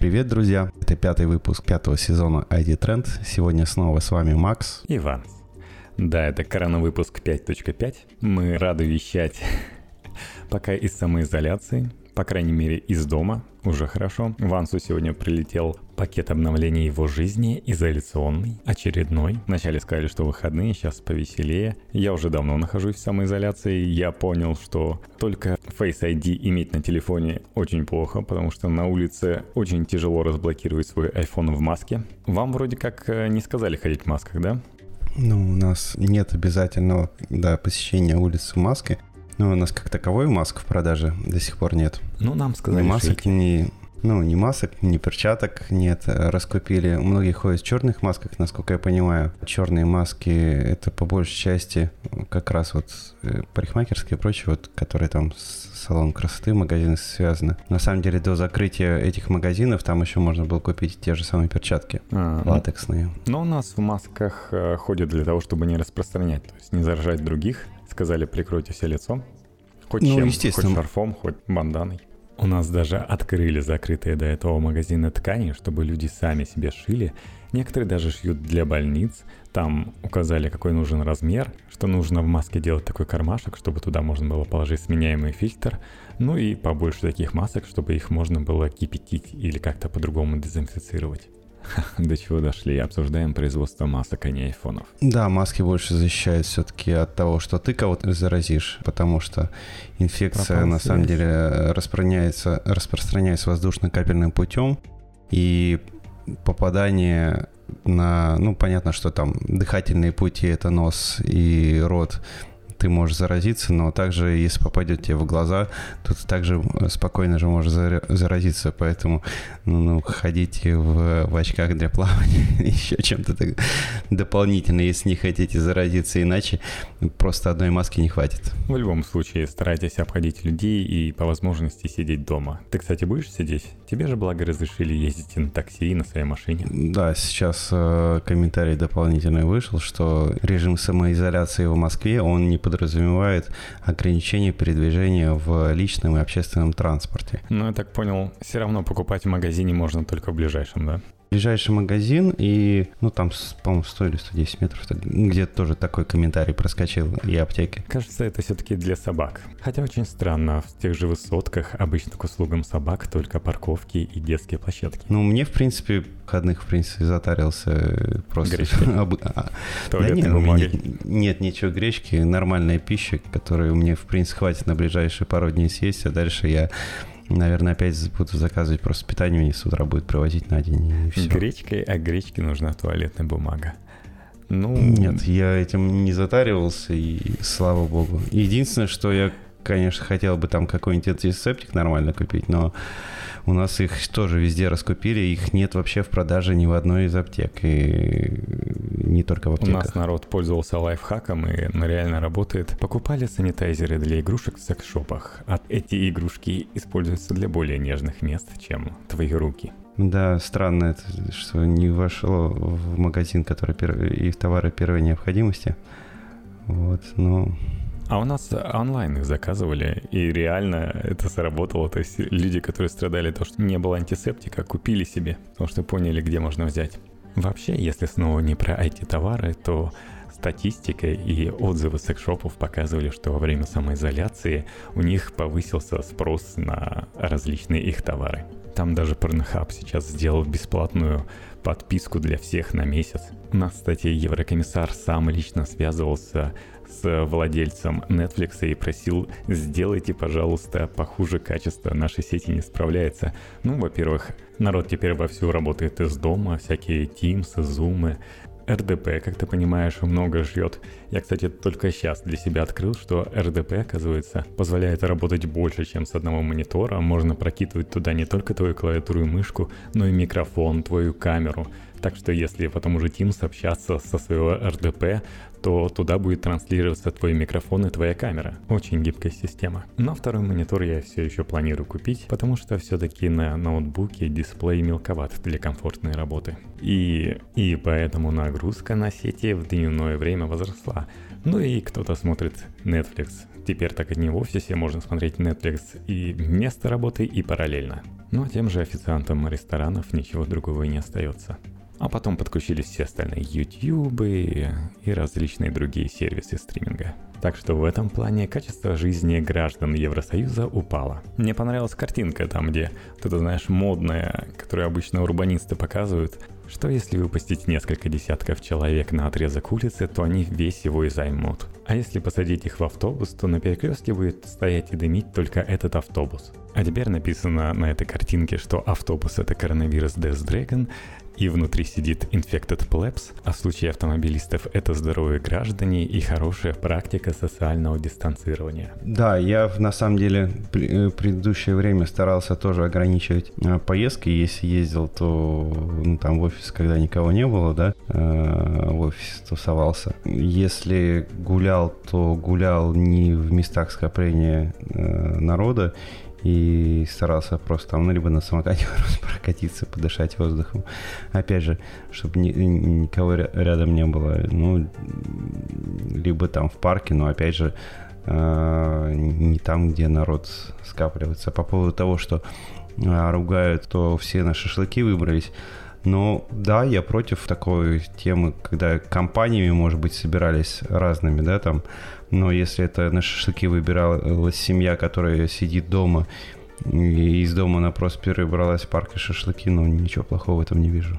Привет, друзья! Это пятый выпуск пятого сезона ID Trend. Сегодня снова с вами Макс. Иван. Да, это коронавыпуск 5.5. Мы рады вещать пока из самоизоляции, по крайней мере из дома, уже хорошо. Вансу сегодня прилетел пакет обновления его жизни, изоляционный, очередной. Вначале сказали, что выходные, сейчас повеселее. Я уже давно нахожусь в самоизоляции. Я понял, что только Face ID иметь на телефоне очень плохо, потому что на улице очень тяжело разблокировать свой iPhone в маске. Вам вроде как э, не сказали ходить в масках, да? Ну, у нас нет обязательного да, посещения улицы в маске. Ну, у нас как таковой маск в продаже до сих пор нет. Ну, нам сказали, ни масок, ни, ну, ни масок, ни перчаток нет. Раскупили. Многие ходят в черных масках, насколько я понимаю. Черные маски — это по большей части как раз вот э, парикмахерские и прочее, вот, которые там с салон красоты, магазины связаны. На самом деле до закрытия этих магазинов там еще можно было купить те же самые перчатки а, латексные. Но у нас в масках э, ходят для того, чтобы не распространять, то есть не заражать других сказали, прикройте все лицо. Хоть ну, чем, естественно. хоть шарфом, хоть банданой. У нас даже открыли закрытые до этого магазины ткани, чтобы люди сами себе шили. Некоторые даже шьют для больниц. Там указали, какой нужен размер, что нужно в маске делать такой кармашек, чтобы туда можно было положить сменяемый фильтр. Ну и побольше таких масок, чтобы их можно было кипятить или как-то по-другому дезинфицировать. До чего дошли? Обсуждаем производство масок, а не айфонов. Да, маски больше защищают все-таки от того, что ты кого-то заразишь, потому что инфекция Пропал на связь. самом деле распространяется, распространяется воздушно-капельным путем, и попадание на, ну, понятно, что там дыхательные пути – это нос и рот, ты можешь заразиться, но также, если попадет тебе в глаза, то ты также спокойно же можешь заразиться. Поэтому ну, ну, ходите в, в очках для плавания, еще чем-то дополнительно, если не хотите заразиться, иначе просто одной маски не хватит. В любом случае, старайтесь обходить людей и по возможности сидеть дома. Ты, кстати, будешь сидеть? Тебе же, благо, разрешили ездить на такси, на своей машине. Да, сейчас э, комментарий дополнительный вышел, что режим самоизоляции в Москве, он не подразумевает ограничение передвижения в личном и общественном транспорте. Ну, я так понял, все равно покупать в магазине можно только в ближайшем, да? Ближайший магазин, и, ну, там, по-моему, 100 или 110 метров, где-то тоже такой комментарий проскочил, и аптеки. Кажется, это все-таки для собак. Хотя очень странно, в тех же высотках обычно к услугам собак только парковки и детские площадки. Ну, мне, в принципе, выходных, в принципе, затарился просто... А, да нет, нет ничего гречки, нормальная пища, которую мне, в принципе, хватит на ближайшие пару дней съесть, а дальше я Наверное, опять буду заказывать просто питание, мне с утра будет привозить на день и все. Гречкой, а гречке нужна туалетная бумага. Ну... Нет, я этим не затаривался, и слава богу. Единственное, что я, конечно, хотел бы там какой-нибудь антисептик нормально купить, но у нас их тоже везде раскупили, их нет вообще в продаже ни в одной из аптек, и не только в аптеках. У нас народ пользовался лайфхаком, и реально работает. Покупали санитайзеры для игрушек в секс-шопах, а эти игрушки используются для более нежных мест, чем твои руки. Да, странно это, что не вошло в магазин, который пер... и в товары первой необходимости. Вот, но а у нас онлайн их заказывали, и реально это сработало. То есть люди, которые страдали то, что не было антисептика, купили себе, потому что поняли, где можно взять. Вообще, если снова не про IT-товары, то статистика и отзывы секшопов показывали, что во время самоизоляции у них повысился спрос на различные их товары. Там даже Pornhub сейчас сделал бесплатную подписку для всех на месяц. У нас, кстати, еврокомиссар сам лично связывался с владельцем Netflix и просил, сделайте, пожалуйста, похуже качество, нашей сети не справляется. Ну, во-первых, народ теперь вовсю работает из дома, всякие Teams, Zoom, РДП, как ты понимаешь, много ждет. Я, кстати, только сейчас для себя открыл, что РДП, оказывается, позволяет работать больше, чем с одного монитора. Можно прокидывать туда не только твою клавиатуру и мышку, но и микрофон, твою камеру. Так что если по тому же Teams общаться со своего RDP, то туда будет транслироваться твой микрофон и твоя камера. Очень гибкая система. Но второй монитор я все еще планирую купить, потому что все-таки на ноутбуке дисплей мелковат для комфортной работы. И, и поэтому нагрузка на сети в дневное время возросла. Ну и кто-то смотрит Netflix. Теперь так и не в офисе можно смотреть Netflix и вместо работы, и параллельно. Ну а тем же официантам ресторанов ничего другого и не остается. А потом подключились все остальные YouTube и различные другие сервисы стриминга. Так что в этом плане качество жизни граждан Евросоюза упало. Мне понравилась картинка там, где ты знаешь, модная, которую обычно урбанисты показывают, что если выпустить несколько десятков человек на отрезок улицы, то они весь его и займут. А если посадить их в автобус, то на перекрестке будет стоять и дымить только этот автобус. А теперь написано на этой картинке, что автобус это коронавирус Death Dragon, и внутри сидит Infected Plebs, а в случае автомобилистов это здоровые граждане и хорошая практика социального дистанцирования. Да, я на самом деле э, предыдущее время старался тоже ограничивать э, поездки. Если ездил, то ну, там в офис, когда никого не было, да, э, в офис тусовался. Если гулял, то гулял не в местах скопления народа, и старался просто ну, либо на самокате прокатиться, подышать воздухом. Опять же, чтобы ни, никого рядом не было, ну, либо там в парке, но опять же, э, не там, где народ скапливается. По поводу того, что э, ругают, то все на шашлыки выбрались. Но да, я против такой темы, когда компаниями, может быть, собирались разными, да, там но если это на шашлыки выбиралась семья, которая сидит дома, и из дома на Просперы бралась в парк и шашлыки, ну ничего плохого в этом не вижу.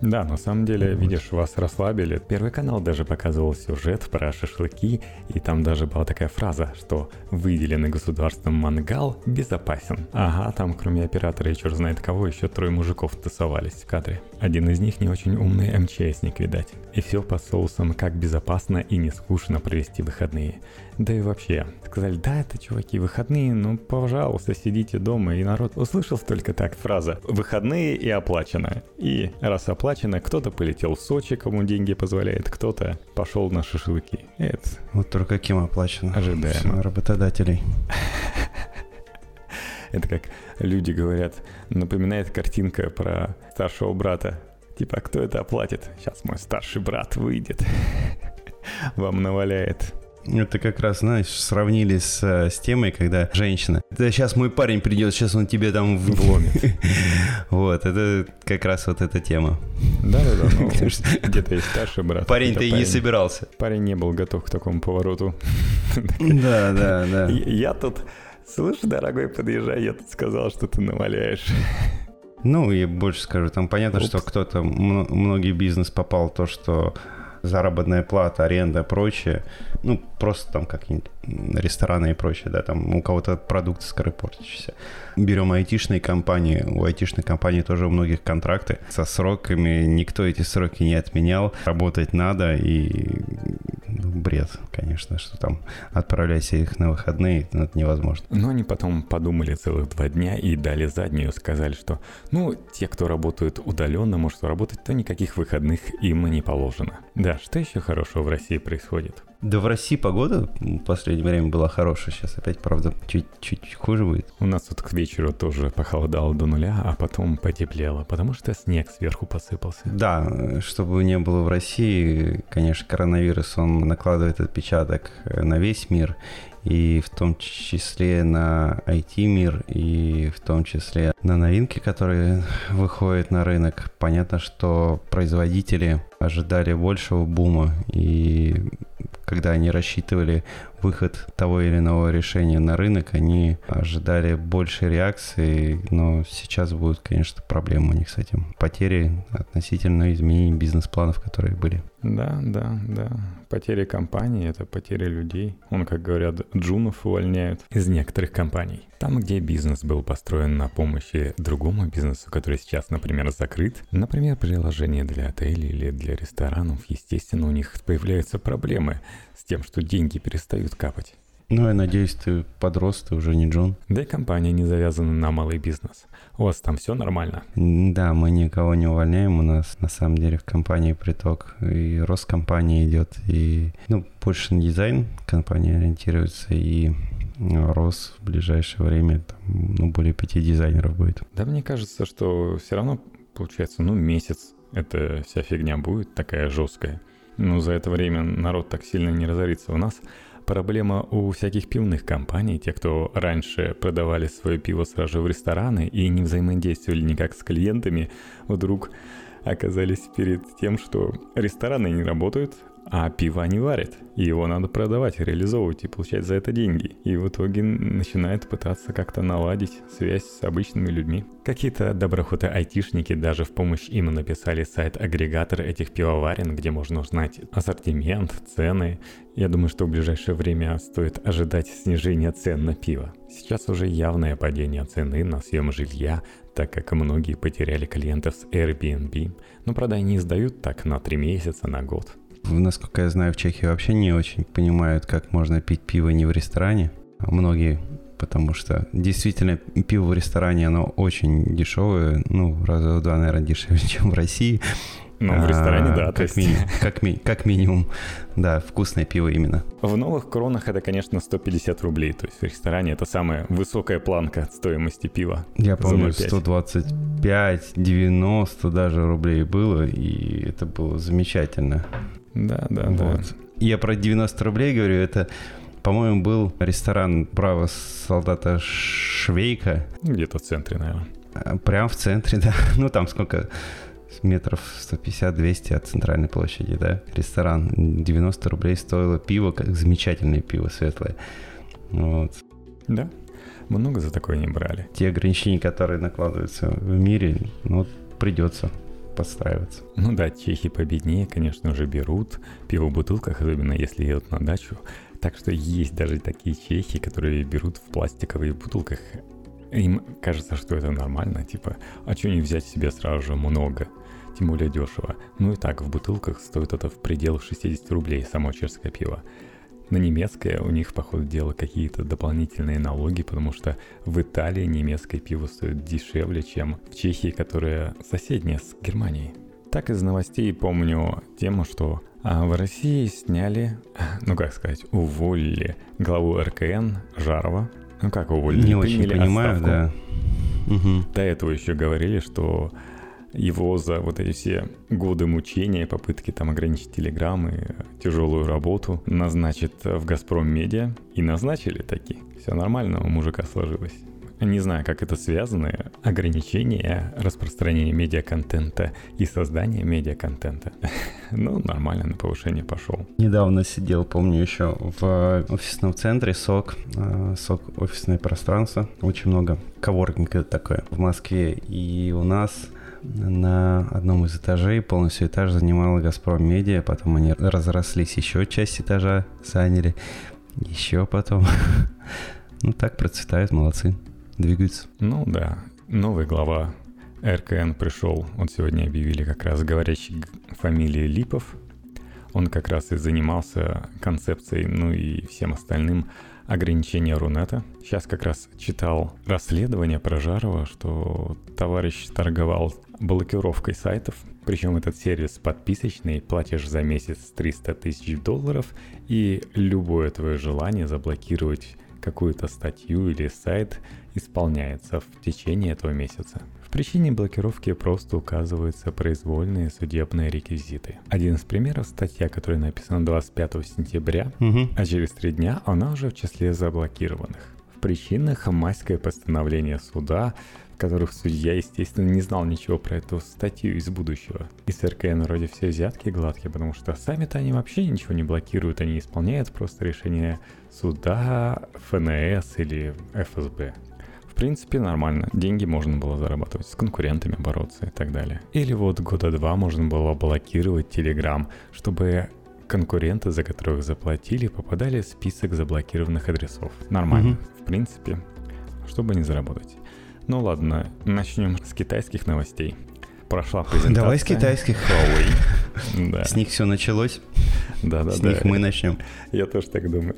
Да, на самом деле, вот. видишь, вас расслабили. Первый канал даже показывал сюжет про шашлыки, и там даже была такая фраза, что выделенный государством мангал безопасен. Ага, там кроме оператора и черт знает кого, еще трое мужиков тусовались в кадре. Один из них не очень умный МЧСник, видать. И все по соусам, как безопасно и не скучно провести выходные. Да и вообще, сказали, да, это, чуваки, выходные, ну, пожалуйста, сидите дома. И народ услышал только так фраза «выходные и оплачено». И раз оплачено, кто-то полетел в Сочи, кому деньги позволяет, кто-то пошел на шашлыки. Это... Вот только кем оплачено? Ожидаемо. Работодателей. Это как люди говорят, напоминает картинка про старшего брата. Типа, кто это оплатит? Сейчас мой старший брат выйдет. Вам наваляет. Это как раз, знаешь, сравнили с, с темой, когда женщина. Да сейчас мой парень придет, сейчас он тебе там вломит. Вот, это как раз вот эта тема. Да-да-да, ну, где-то есть старший брат. Парень-то и не собирался. Парень не был готов к такому повороту. Да, да, да. Я тут, слышь, дорогой, подъезжай, я тут сказал, что ты наваляешь. Ну, и больше скажу, там понятно, что кто-то, многие бизнес попал то, что заработная плата, аренда, прочее, ну, просто там как-нибудь рестораны и прочее, да, там у кого-то продукты скоропортящиеся. Берем айтишные компании, у айтишных компаний тоже у многих контракты со сроками, никто эти сроки не отменял, работать надо, и ну, бред, конечно, что там отправлять их на выходные, это невозможно. Но они потом подумали целых два дня и дали заднюю, сказали, что, ну, те, кто работают удаленно, может работать, то никаких выходных им не положено. Да, что еще хорошего в России происходит? Да в России погода в последнее время была хорошая, сейчас опять, правда, чуть-чуть хуже будет. У нас тут к вечеру тоже похолодало до нуля, а потом потеплело, потому что снег сверху посыпался. Да, чтобы не было в России, конечно, коронавирус, он накладывает отпечаток на весь мир, и в том числе на IT-мир, и в том числе на новинки, которые выходят на рынок. Понятно, что производители ожидали большего бума, и когда они рассчитывали выход того или иного решения на рынок, они ожидали большей реакции, но сейчас будут, конечно, проблемы у них с этим. Потери относительно изменений бизнес-планов, которые были. Да, да, да. Потери компании — это потери людей. Он, как говорят, джунов увольняют из некоторых компаний. Там, где бизнес был построен на помощи другому бизнесу, который сейчас, например, закрыт, например, приложение для отелей или для ресторанов, естественно, у них появляются проблемы с тем, что деньги перестают капать. Ну, я надеюсь, ты подрос, ты уже не Джон. Да и компания не завязана на малый бизнес. У вас там все нормально? Да, мы никого не увольняем. У нас на самом деле в компании приток и рост компании идет. И, ну, больше на дизайн компания ориентируется. И рост в ближайшее время, там, ну, более пяти дизайнеров будет. Да, мне кажется, что все равно получается, ну, месяц эта вся фигня будет такая жесткая. Ну, за это время народ так сильно не разорится. У нас проблема у всяких пивных компаний, те, кто раньше продавали свое пиво сразу в рестораны и не взаимодействовали никак с клиентами, вдруг оказались перед тем, что рестораны не работают, а пиво не варят. И его надо продавать, реализовывать и получать за это деньги. И в итоге начинает пытаться как-то наладить связь с обычными людьми. Какие-то доброхоты-айтишники даже в помощь им написали сайт-агрегатор этих пивоварен, где можно узнать ассортимент, цены. Я думаю, что в ближайшее время стоит ожидать снижения цен на пиво. Сейчас уже явное падение цены на съем жилья, так как многие потеряли клиентов с Airbnb. Но, правда, они сдают так на 3 месяца, на год. Насколько я знаю, в Чехии вообще не очень понимают, как можно пить пиво не в ресторане. Многие потому что действительно пиво в ресторане, оно очень дешевое, ну, раза в два, наверное, дешевле, чем в России. Ну, в ресторане, а, да. Как, ми- как, ми- как минимум, да, вкусное пиво именно. В новых кронах это, конечно, 150 рублей. То есть в ресторане это самая высокая планка стоимости пива. Я помню, 125, 90 даже рублей было, и это было замечательно. Да, да, вот. да. Я про 90 рублей говорю, это по-моему, был ресторан «Право солдата Швейка». Где-то в центре, наверное. А, прям в центре, да. Ну, там сколько? Метров 150-200 от центральной площади, да. Ресторан. 90 рублей стоило пиво, как замечательное пиво светлое. Вот. Да. Много за такое не брали. Те ограничения, которые накладываются в мире, ну, придется подстраиваться. Ну да, чехи победнее, конечно же, берут пиво в бутылках, особенно если едут на дачу. Так что есть даже такие чехи, которые берут в пластиковых бутылках. Им кажется, что это нормально, типа, а что не взять себе сразу же много? Тем более дешево. Ну и так, в бутылках стоит это в пределах 60 рублей, само чешское пиво. На немецкое у них, по ходу дела, какие-то дополнительные налоги, потому что в Италии немецкое пиво стоит дешевле, чем в Чехии, которая соседняя с Германией. Так из новостей помню тему, что а в России сняли, ну как сказать, уволили главу РКН Жарова. Ну как уволили? Не очень понимаю, отставку. да. Угу. До этого еще говорили, что его за вот эти все годы мучения, попытки там ограничить телеграммы, тяжелую работу назначат в «Газпром Медиа». И назначили таки. Все нормально у мужика сложилось. Не знаю, как это связано, ограничение распространения медиаконтента и создания медиаконтента. ну, нормально, на повышение пошел. Недавно сидел, помню, еще в офисном центре СОК, э, СОК офисное пространство, очень много коворкинга такое в Москве, и у нас на одном из этажей полностью этаж занимала Газпром Медиа, потом они разрослись, еще часть этажа заняли, еще потом. ну так процветают, молодцы двигается. Ну да, новый глава РКН пришел, вот сегодня объявили как раз говорящий фамилии Липов. Он как раз и занимался концепцией, ну и всем остальным ограничения Рунета. Сейчас как раз читал расследование про Жарова, что товарищ торговал блокировкой сайтов, причем этот сервис подписочный, платишь за месяц 300 тысяч долларов, и любое твое желание заблокировать какую-то статью или сайт исполняется в течение этого месяца. В причине блокировки просто указываются произвольные судебные реквизиты. Один из примеров статья, которая написана 25 сентября, угу. а через три дня она уже в числе заблокированных. В причинах майское постановление суда, в которых судья, естественно, не знал ничего про эту статью из будущего. И с РКН вроде все взятки гладкие, потому что сами-то они вообще ничего не блокируют, они исполняют просто решение суда, ФНС или ФСБ принципе, нормально. Деньги можно было зарабатывать, с конкурентами бороться и так далее. Или вот года два можно было блокировать Telegram, чтобы конкуренты, за которых заплатили, попадали в список заблокированных адресов. Нормально, угу. в принципе, чтобы не заработать. Ну ладно, начнем с китайских новостей. Прошла презентация. Давай с китайских. Huawei. Да. С них все началось. Да, да, с да. них мы начнем. Я тоже так думаю.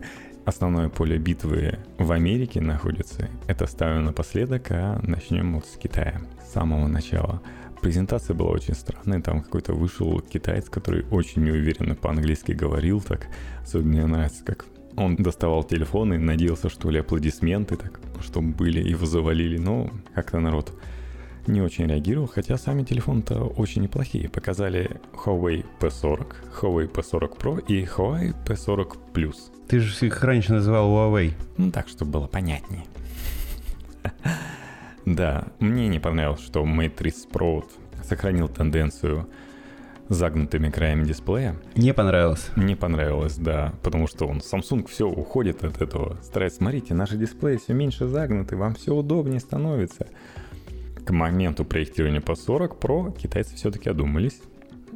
Основное поле битвы в Америке находится. Это ставим напоследок, а начнем вот с Китая. С самого начала. Презентация была очень странная, там какой-то вышел китаец, который очень неуверенно по-английски говорил, так особенно мне нравится, как он доставал телефон и надеялся, что ли, аплодисменты так, чтобы были, его завалили, но как-то народ не очень реагировал, хотя сами телефоны-то очень неплохие. Показали Huawei P40, Huawei P40 Pro и Huawei P40 Plus. Ты же их раньше называл Huawei. Ну так, чтобы было понятнее. Да, мне не понравилось, что Mate 30 Pro сохранил тенденцию загнутыми краями дисплея. Не понравилось? Не понравилось, да, потому что он, Samsung все уходит от этого. Старается, смотрите, наши дисплеи все меньше загнуты, вам все удобнее становится. К моменту проектирования по 40 Pro китайцы все-таки одумались.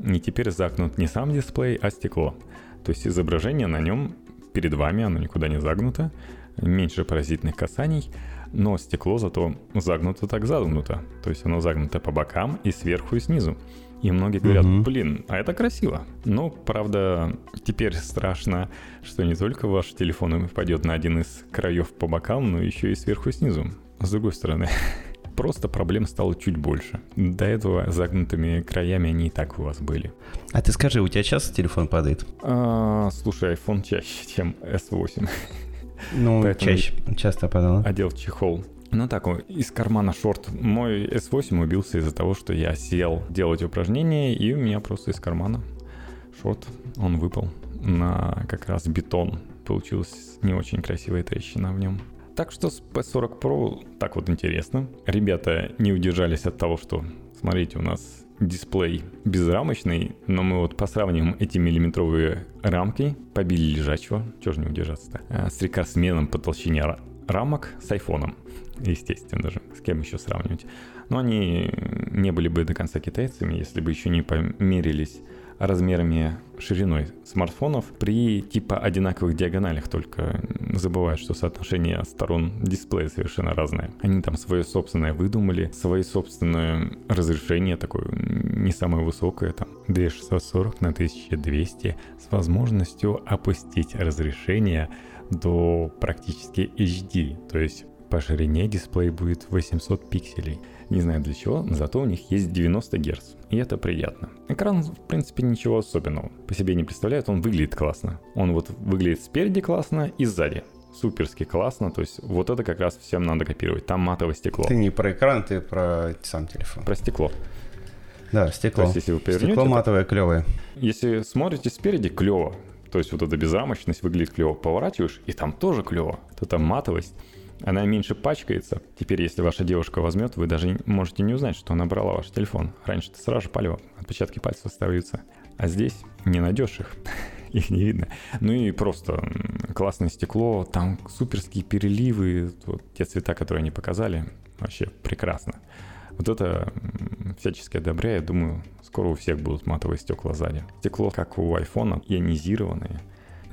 И теперь загнут не сам дисплей, а стекло. То есть изображение на нем перед вами, оно никуда не загнуто, меньше паразитных касаний, но стекло зато загнуто так загнуто. То есть оно загнуто по бокам и сверху и снизу. И многие говорят, угу. блин, а это красиво. Но, правда, теперь страшно, что не только ваш телефон пойдет на один из краев по бокам, но еще и сверху и снизу. С другой стороны, просто проблем стало чуть больше. До этого загнутыми краями они и так у вас были. А ты скажи, у тебя часто телефон падает? А, слушай, iPhone чаще, чем S8. Ну, Поэтому чаще, часто падал. Одел чехол. Ну так, из кармана шорт. Мой S8 убился из-за того, что я сел делать упражнения, и у меня просто из кармана шорт, он выпал на как раз бетон. Получилась не очень красивая трещина в нем. Так что с P40 Pro так вот интересно. Ребята не удержались от того, что, смотрите, у нас дисплей безрамочный, но мы вот посравним эти миллиметровые рамки, побили лежачего, чего же не удержаться-то, а, с рекордсменом по толщине рамок с айфоном естественно же. С кем еще сравнивать? Но они не были бы до конца китайцами, если бы еще не померились размерами шириной смартфонов при типа одинаковых диагоналях, только забывают, что соотношение сторон дисплея совершенно разное. Они там свое собственное выдумали, свое собственное разрешение такое не самое высокое, там 2640 на 1200 с возможностью опустить разрешение до практически HD, то есть по ширине дисплей будет 800 пикселей. Не знаю для чего, но зато у них есть 90 Гц. И это приятно. Экран, в принципе, ничего особенного. По себе не представляет, он выглядит классно. Он вот выглядит спереди классно и сзади суперски классно. То есть вот это как раз всем надо копировать. Там матовое стекло. Ты не про экран, ты про сам телефон. Про стекло. Да, стекло. То есть, если вы повернете, стекло матовое, клевое. Если смотрите спереди, клево. То есть вот эта безрамочность выглядит клево. Поворачиваешь, и там тоже клево. То там матовость она меньше пачкается. Теперь, если ваша девушка возьмет, вы даже можете не узнать, что она брала ваш телефон. Раньше ты сразу палево, отпечатки пальцев остаются. А здесь не найдешь их, их не видно. Ну и просто классное стекло, там суперские переливы, вот те цвета, которые они показали, вообще прекрасно. Вот это всячески одобряю, думаю, скоро у всех будут матовые стекла сзади. Стекло, как у айфона, ионизированное,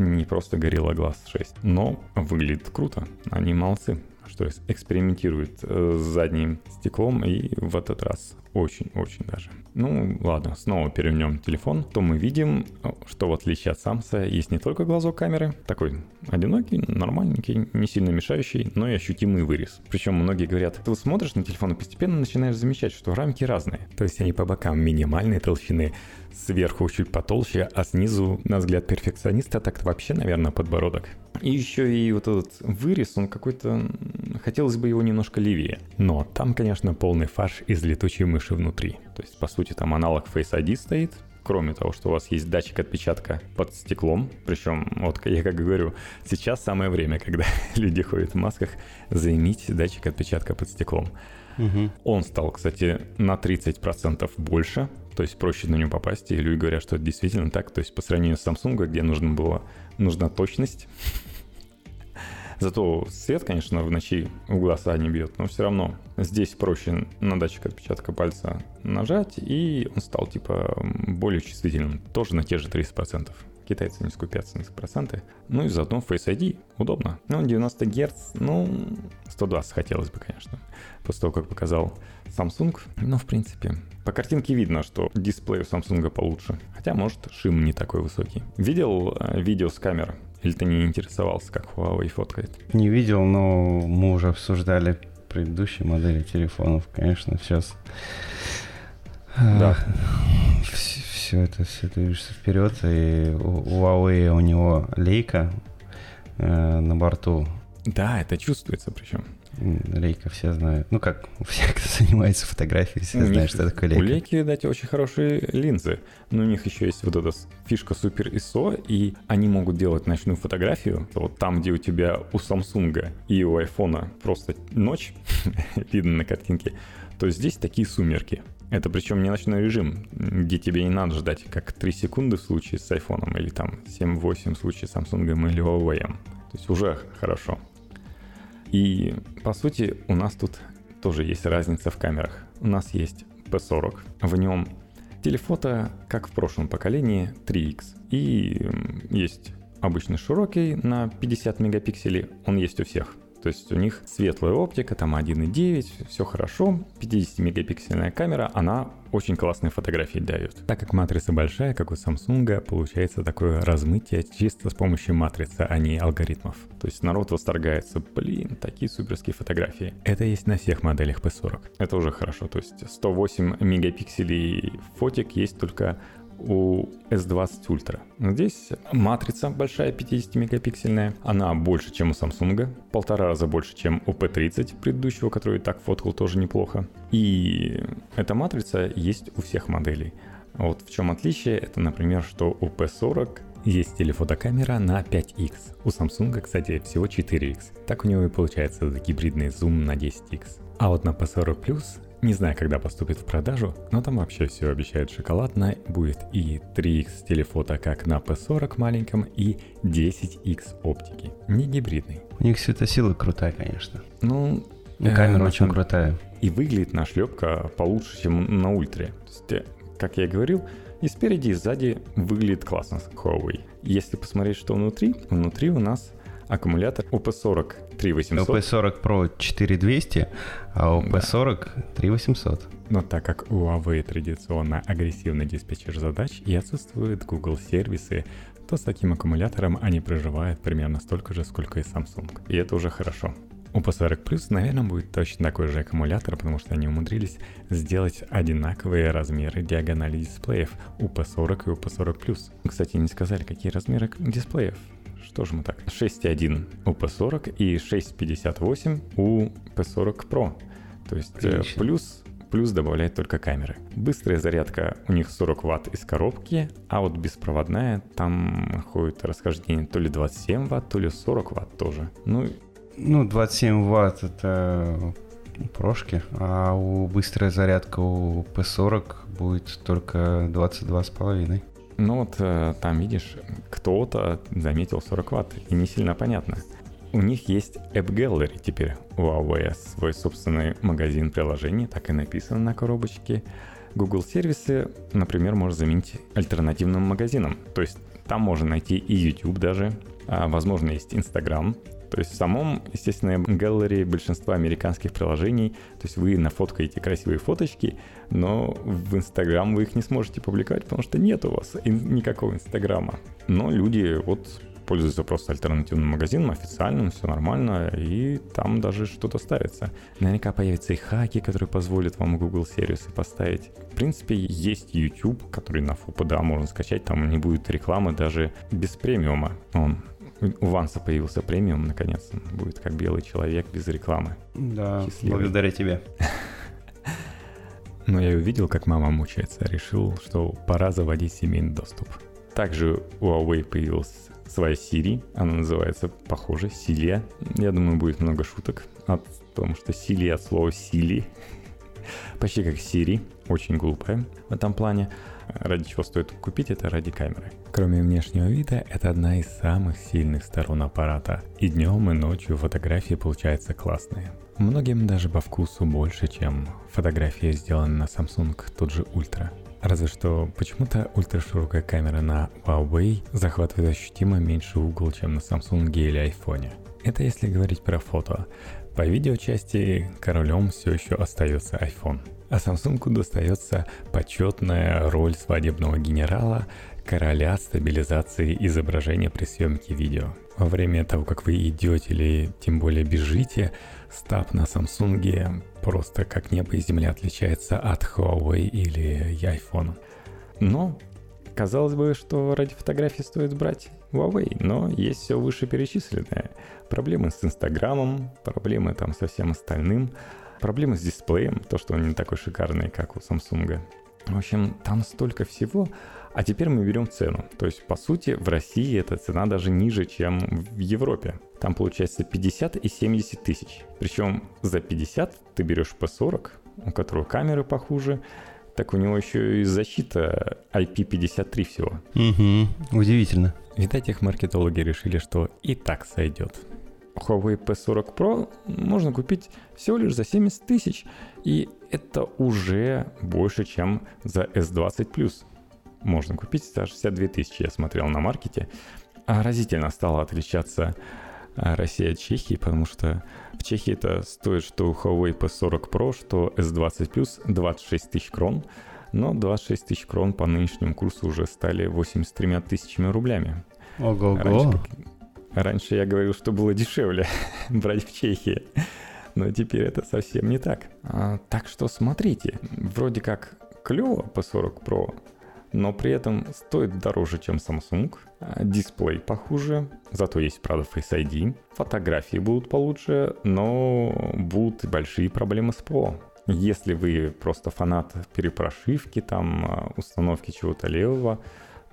не просто Gorilla Glass 6, но выглядит круто. Они молодцы, что экспериментируют э, с задним стеклом и в этот раз очень-очень даже. Ну, ладно, снова перевернем телефон. То мы видим, что в отличие от Самса есть не только глазок камеры, такой одинокий, нормальненький, не сильно мешающий, но и ощутимый вырез. Причем многие говорят, ты смотришь на телефон и постепенно начинаешь замечать, что рамки разные. То есть они по бокам минимальной толщины, сверху чуть потолще, а снизу, на взгляд перфекциониста, так вообще, наверное, подбородок. И еще и вот этот вырез, он какой-то... Хотелось бы его немножко левее. Но там, конечно, полный фарш из летучей мыши внутри. То есть, по сути, там аналог Face ID стоит, кроме того, что у вас есть датчик отпечатка под стеклом, причем, вот я как говорю, сейчас самое время, когда люди ходят в масках, займить датчик отпечатка под стеклом. Угу. Он стал, кстати, на 30% больше, то есть проще на него попасть, и люди говорят, что это действительно так, то есть по сравнению с Samsung, где нужно было, нужна точность, Зато свет, конечно, в ночи в глаза не бьет, но все равно здесь проще на датчик отпечатка пальца нажать, и он стал типа более чувствительным, тоже на те же 30%. Китайцы не скупятся на проценты. Ну и заодно Face ID удобно. Ну, 90 Гц, ну, 120 хотелось бы, конечно. После того, как показал Samsung. Но, в принципе, по картинке видно, что дисплей у Samsung получше. Хотя, может, шим не такой высокий. Видел э, видео с камер или ты не интересовался, как Huawei фоткает? Не видел, но мы уже обсуждали предыдущие модели телефонов. Конечно, сейчас... Да. Все, все это все движется вперед. И у Huawei у него лейка э, на борту. Да, это чувствуется причем. Лейка все знают. Ну как, все, кто занимается фотографией, все знают, что такое лейка. У лейки, видать, очень хорошие линзы. Но у них еще есть вот эта фишка Super ISO, и они могут делать ночную фотографию. Вот там, где у тебя у Samsung и у iPhone просто ночь, видно на картинке, то здесь такие сумерки. Это причем не ночной режим, где тебе не надо ждать как 3 секунды в случае с iPhone, или там 7-8 в случае с Samsung или Huawei. То есть уже хорошо. И по сути у нас тут тоже есть разница в камерах. У нас есть P40, в нем телефото, как в прошлом поколении, 3X. И есть обычный широкий на 50 мегапикселей, он есть у всех. То есть у них светлая оптика, там 1.9, все хорошо. 50-мегапиксельная камера, она очень классные фотографии дает. Так как матрица большая, как у Samsung, получается такое размытие чисто с помощью матрицы, а не алгоритмов. То есть народ восторгается, блин, такие суперские фотографии. Это есть на всех моделях P40. Это уже хорошо, то есть 108 мегапикселей фотик есть только у S20 Ultra. Здесь матрица большая, 50-мегапиксельная. Она больше, чем у Samsung. Полтора раза больше, чем у P30 предыдущего, который так фоткал тоже неплохо. И эта матрица есть у всех моделей. Вот в чем отличие, это, например, что у P40 есть телефотокамера на 5x. У Samsung, кстати, всего 4x. Так у него и получается гибридный зум на 10x. А вот на P40 Plus не знаю, когда поступит в продажу, но там вообще все обещает шоколадно. Будет и 3x телефото, как на P40 маленьком, и 10x оптики. Не гибридный. У них светосила крутая, конечно. Ну, и камера э, очень самом... крутая. И выглядит нашлепка получше, чем на ультре. То есть, э, как я и говорил, и спереди, и сзади выглядит классно Huawei. Если посмотреть, что внутри, внутри у нас аккумулятор UP40 3800. UP40 Pro 4200, а UP40 да. 3800. Но так как у Huawei традиционно агрессивный диспетчер задач и отсутствуют Google сервисы, то с таким аккумулятором они проживают примерно столько же, сколько и Samsung. И это уже хорошо. У P40 Plus, наверное, будет точно такой же аккумулятор, потому что они умудрились сделать одинаковые размеры диагонали дисплеев у P40 и у P40 Plus. Кстати, не сказали, какие размеры дисплеев что же мы так? 6.1 у P40 и 6.58 у P40 Pro. То есть э, Отлично. плюс плюс добавляет только камеры. Быстрая зарядка у них 40 ватт из коробки, а вот беспроводная там ходит расхождение то ли 27 ватт, то ли 40 ватт тоже. Ну, ну 27 ватт это прошки, а у быстрая зарядка у P40 будет только 22,5. Ну вот э, там, видишь, кто-то заметил 40 ватт, и не сильно понятно. У них есть App Gallery теперь у Huawei, свой собственный магазин приложений, так и написано на коробочке. Google сервисы, например, можно заменить альтернативным магазином. То есть там можно найти и YouTube даже, а, возможно, есть Instagram, то есть в самом, естественно, галерее большинства американских приложений, то есть вы нафоткаете красивые фоточки, но в Инстаграм вы их не сможете публиковать, потому что нет у вас никакого Инстаграма. Но люди вот пользуются просто альтернативным магазином, официальным, все нормально, и там даже что-то ставится. Наверняка появятся и хаки, которые позволят вам Google сервисы поставить. В принципе, есть YouTube, который на FUPA, можно скачать, там не будет рекламы даже без премиума. Он у Ванса появился премиум, наконец. Будет как белый человек без рекламы. Да, Счастливый. благодаря тебе. Но я увидел, как мама мучается. Решил, что пора заводить семейный доступ. Также у Huawei появилась своя Siri. Она называется, похоже, Силия. Я думаю, будет много шуток. От, потому что Силия от слова Сили. Почти как Siri. Очень глупая в этом плане. Ради чего стоит купить это ради камеры. Кроме внешнего вида, это одна из самых сильных сторон аппарата. И днем, и ночью фотографии получаются классные. Многим даже по вкусу больше, чем фотография, сделанная на Samsung тот же Ultra. Разве что почему-то ультраширокая камера на Huawei захватывает ощутимо меньше угол, чем на Samsung или iPhone. Это если говорить про фото. По видеочасти королем все еще остается iPhone. А Samsung достается почетная роль свадебного генерала, короля стабилизации изображения при съемке видео. Во время того, как вы идете или тем более бежите, стаб на Samsung просто как небо и земля отличается от Huawei или iPhone. Но Казалось бы, что ради фотографий стоит брать Huawei, но есть все вышеперечисленное. Проблемы с Инстаграмом, проблемы там со всем остальным, проблемы с дисплеем, то, что он не такой шикарный, как у Samsung. В общем, там столько всего. А теперь мы берем цену. То есть, по сути, в России эта цена даже ниже, чем в Европе. Там получается 50 и 70 тысяч. Причем за 50 ты берешь P40, у которого камеры похуже, так у него еще и защита IP53 всего. Угу, удивительно. Видать, их маркетологи решили, что и так сойдет. Huawei P40 Pro можно купить всего лишь за 70 тысяч, и это уже больше, чем за S20 Plus. Можно купить за 62 тысячи, я смотрел на маркете. А разительно стало отличаться а, Россия от Чехии, потому что в Чехии это стоит, что у Huawei P40 Pro, что S20 Plus 26 тысяч крон, но 26 тысяч крон по нынешнему курсу уже стали 83 тысячами рублями. Ого-го. Раньше, раньше я говорил, что было дешевле брать в Чехии, но теперь это совсем не так. А, так что смотрите, вроде как клево P40 Pro, но при этом стоит дороже, чем Samsung. А, дисплей похуже, зато есть, правда, Face ID. Фотографии будут получше, но будут большие проблемы с ПО. Если вы просто фанат перепрошивки, там, а, установки чего-то левого,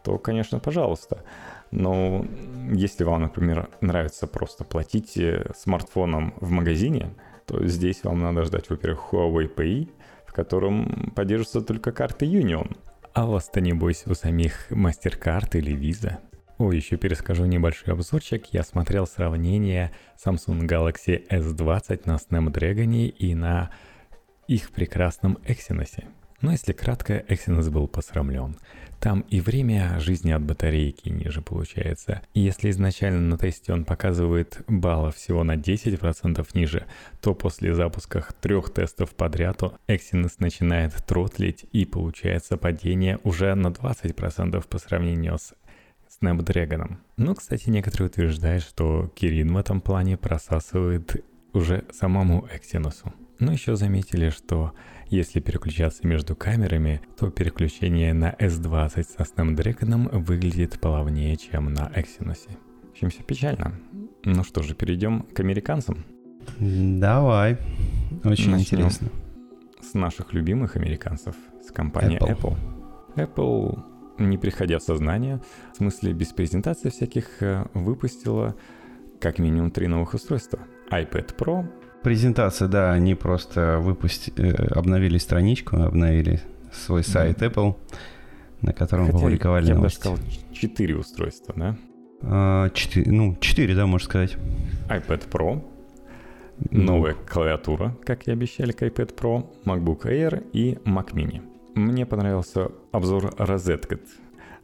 то, конечно, пожалуйста. Но если вам, например, нравится просто платить э, смартфоном в магазине, то здесь вам надо ждать, во-первых, Huawei Pay, в котором поддерживаются только карты Union. А вас-то небось у самих MasterCard или Visa. О, еще перескажу небольшой обзорчик. Я смотрел сравнение Samsung Galaxy S20 на Snapdragon и на их прекрасном Exynos. Но если кратко, Exynos был посрамлен. Там и время жизни от батарейки ниже получается. И если изначально на тесте он показывает баллов всего на 10% ниже, то после запуска трех тестов подряд Exynos начинает тротлить и получается падение уже на 20% по сравнению с Snapdragon. Но, кстати, некоторые утверждают, что Kirin в этом плане просасывает уже самому Exynos. Но еще заметили, что если переключаться между камерами, то переключение на S20 со Snapdragon выглядит плавнее, чем на Exynos. В общем, все печально. Ну что же, перейдем к американцам. Давай. Очень Начнем интересно. С наших любимых американцев, с компании Apple. Apple. Apple, не приходя в сознание, в смысле без презентации всяких, э, выпустила как минимум три новых устройства. iPad Pro, Презентация, да, они просто выпустили, э, обновили страничку, обновили свой сайт. Apple, на котором Хотя опубликовали я новости. Я бы сказал, четыре устройства, да? А, четыре, ну, четыре, да, можно сказать. iPad Pro, ну. новая клавиатура, как и обещали к iPad Pro, MacBook Air и Mac Mini. Мне понравился обзор розетки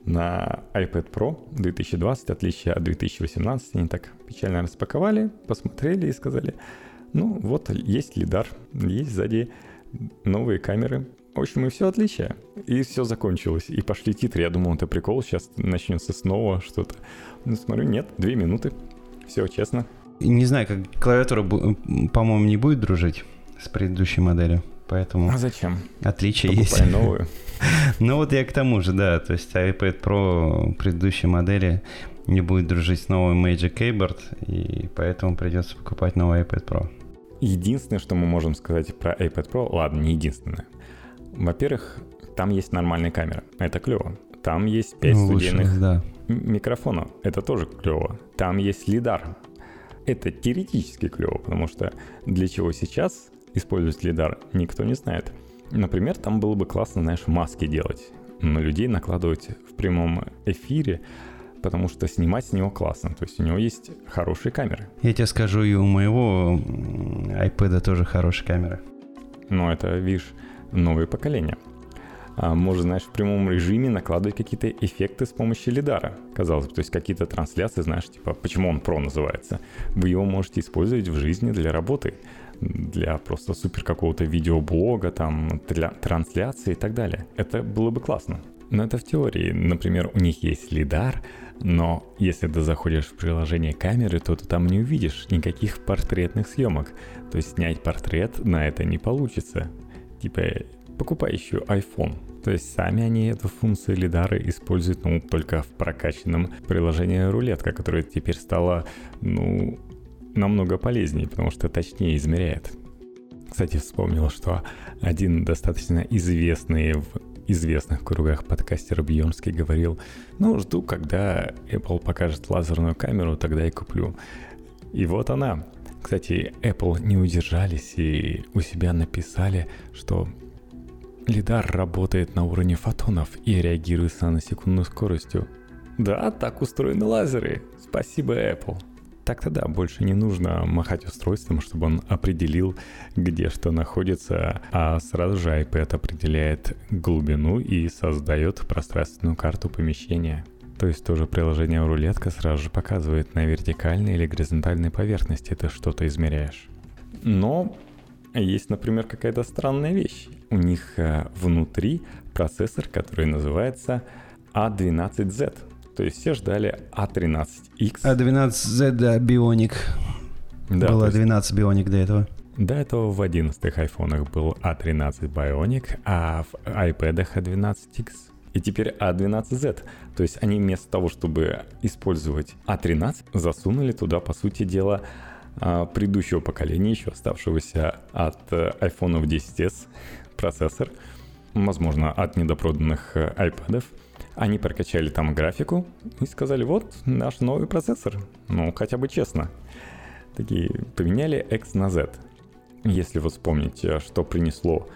на iPad Pro 2020, отличие от 2018. Они так печально распаковали, посмотрели и сказали, ну, вот есть лидар, есть сзади новые камеры. В общем, и все отличие. И все закончилось. И пошли титры. Я думал, это прикол, сейчас начнется снова что-то. Ну, смотрю, нет, две минуты. Все честно. Не знаю, как клавиатура, по-моему, не будет дружить с предыдущей моделью. Поэтому... А зачем? Отличие Покупай есть. новую. ну вот я к тому же, да. То есть iPad Pro предыдущей модели не будет дружить с новой Magic Keyboard, и поэтому придется покупать новый iPad Pro. Единственное, что мы можем сказать про iPad Pro, ладно, не единственное. Во-первых, там есть нормальная камера, это клево. Там есть 5 ну, студийных лучше, да. микрофонов, это тоже клево. Там есть лидар, это теоретически клево, потому что для чего сейчас использовать лидар, никто не знает. Например, там было бы классно, знаешь, маски делать, на людей накладывать в прямом эфире потому что снимать с него классно. То есть у него есть хорошие камеры. Я тебе скажу, и у моего iPad тоже хорошие камеры. Но это, видишь, новое поколение. А можно, знаешь, в прямом режиме накладывать какие-то эффекты с помощью лидара, казалось бы. То есть какие-то трансляции, знаешь, типа, почему он Pro называется. Вы его можете использовать в жизни для работы, для просто супер какого-то видеоблога, там, для трансляции и так далее. Это было бы классно. Но это в теории. Например, у них есть лидар, но если ты заходишь в приложение камеры, то ты там не увидишь никаких портретных съемок. То есть снять портрет на это не получится. Типа, покупай еще iPhone. То есть сами они эту функцию лидары используют, ну, только в прокачанном приложении рулетка, которое теперь стало, ну, намного полезнее, потому что точнее измеряет. Кстати, вспомнил, что один достаточно известный в известных кругах подкастер Бьонский говорил, ну, жду, когда Apple покажет лазерную камеру, тогда и куплю. И вот она. Кстати, Apple не удержались и у себя написали, что лидар работает на уровне фотонов и реагирует с наносекундной скоростью. Да, так устроены лазеры. Спасибо, Apple. Так-то да, больше не нужно махать устройством, чтобы он определил, где что находится, а сразу же iPad определяет глубину и создает пространственную карту помещения. То есть тоже приложение рулетка сразу же показывает на вертикальной или горизонтальной поверхности ты что-то измеряешь. Но есть, например, какая-то странная вещь. У них э, внутри процессор, который называется A12Z. То есть все ждали A13X. A12Z, да, Bionic. Да, Было есть... 12 Bionic до этого. До этого в 11 айфонах был A13 Bionic, а в iPad A12X и теперь A12Z. То есть они вместо того, чтобы использовать A13, засунули туда, по сути дела, а, предыдущего поколения, еще оставшегося от э, iPhone 10s процессор, возможно, от недопроданных э, iPad. Они прокачали там графику и сказали, вот наш новый процессор. Ну, хотя бы честно. Такие поменяли X на Z. Если вы вспомните, что принесло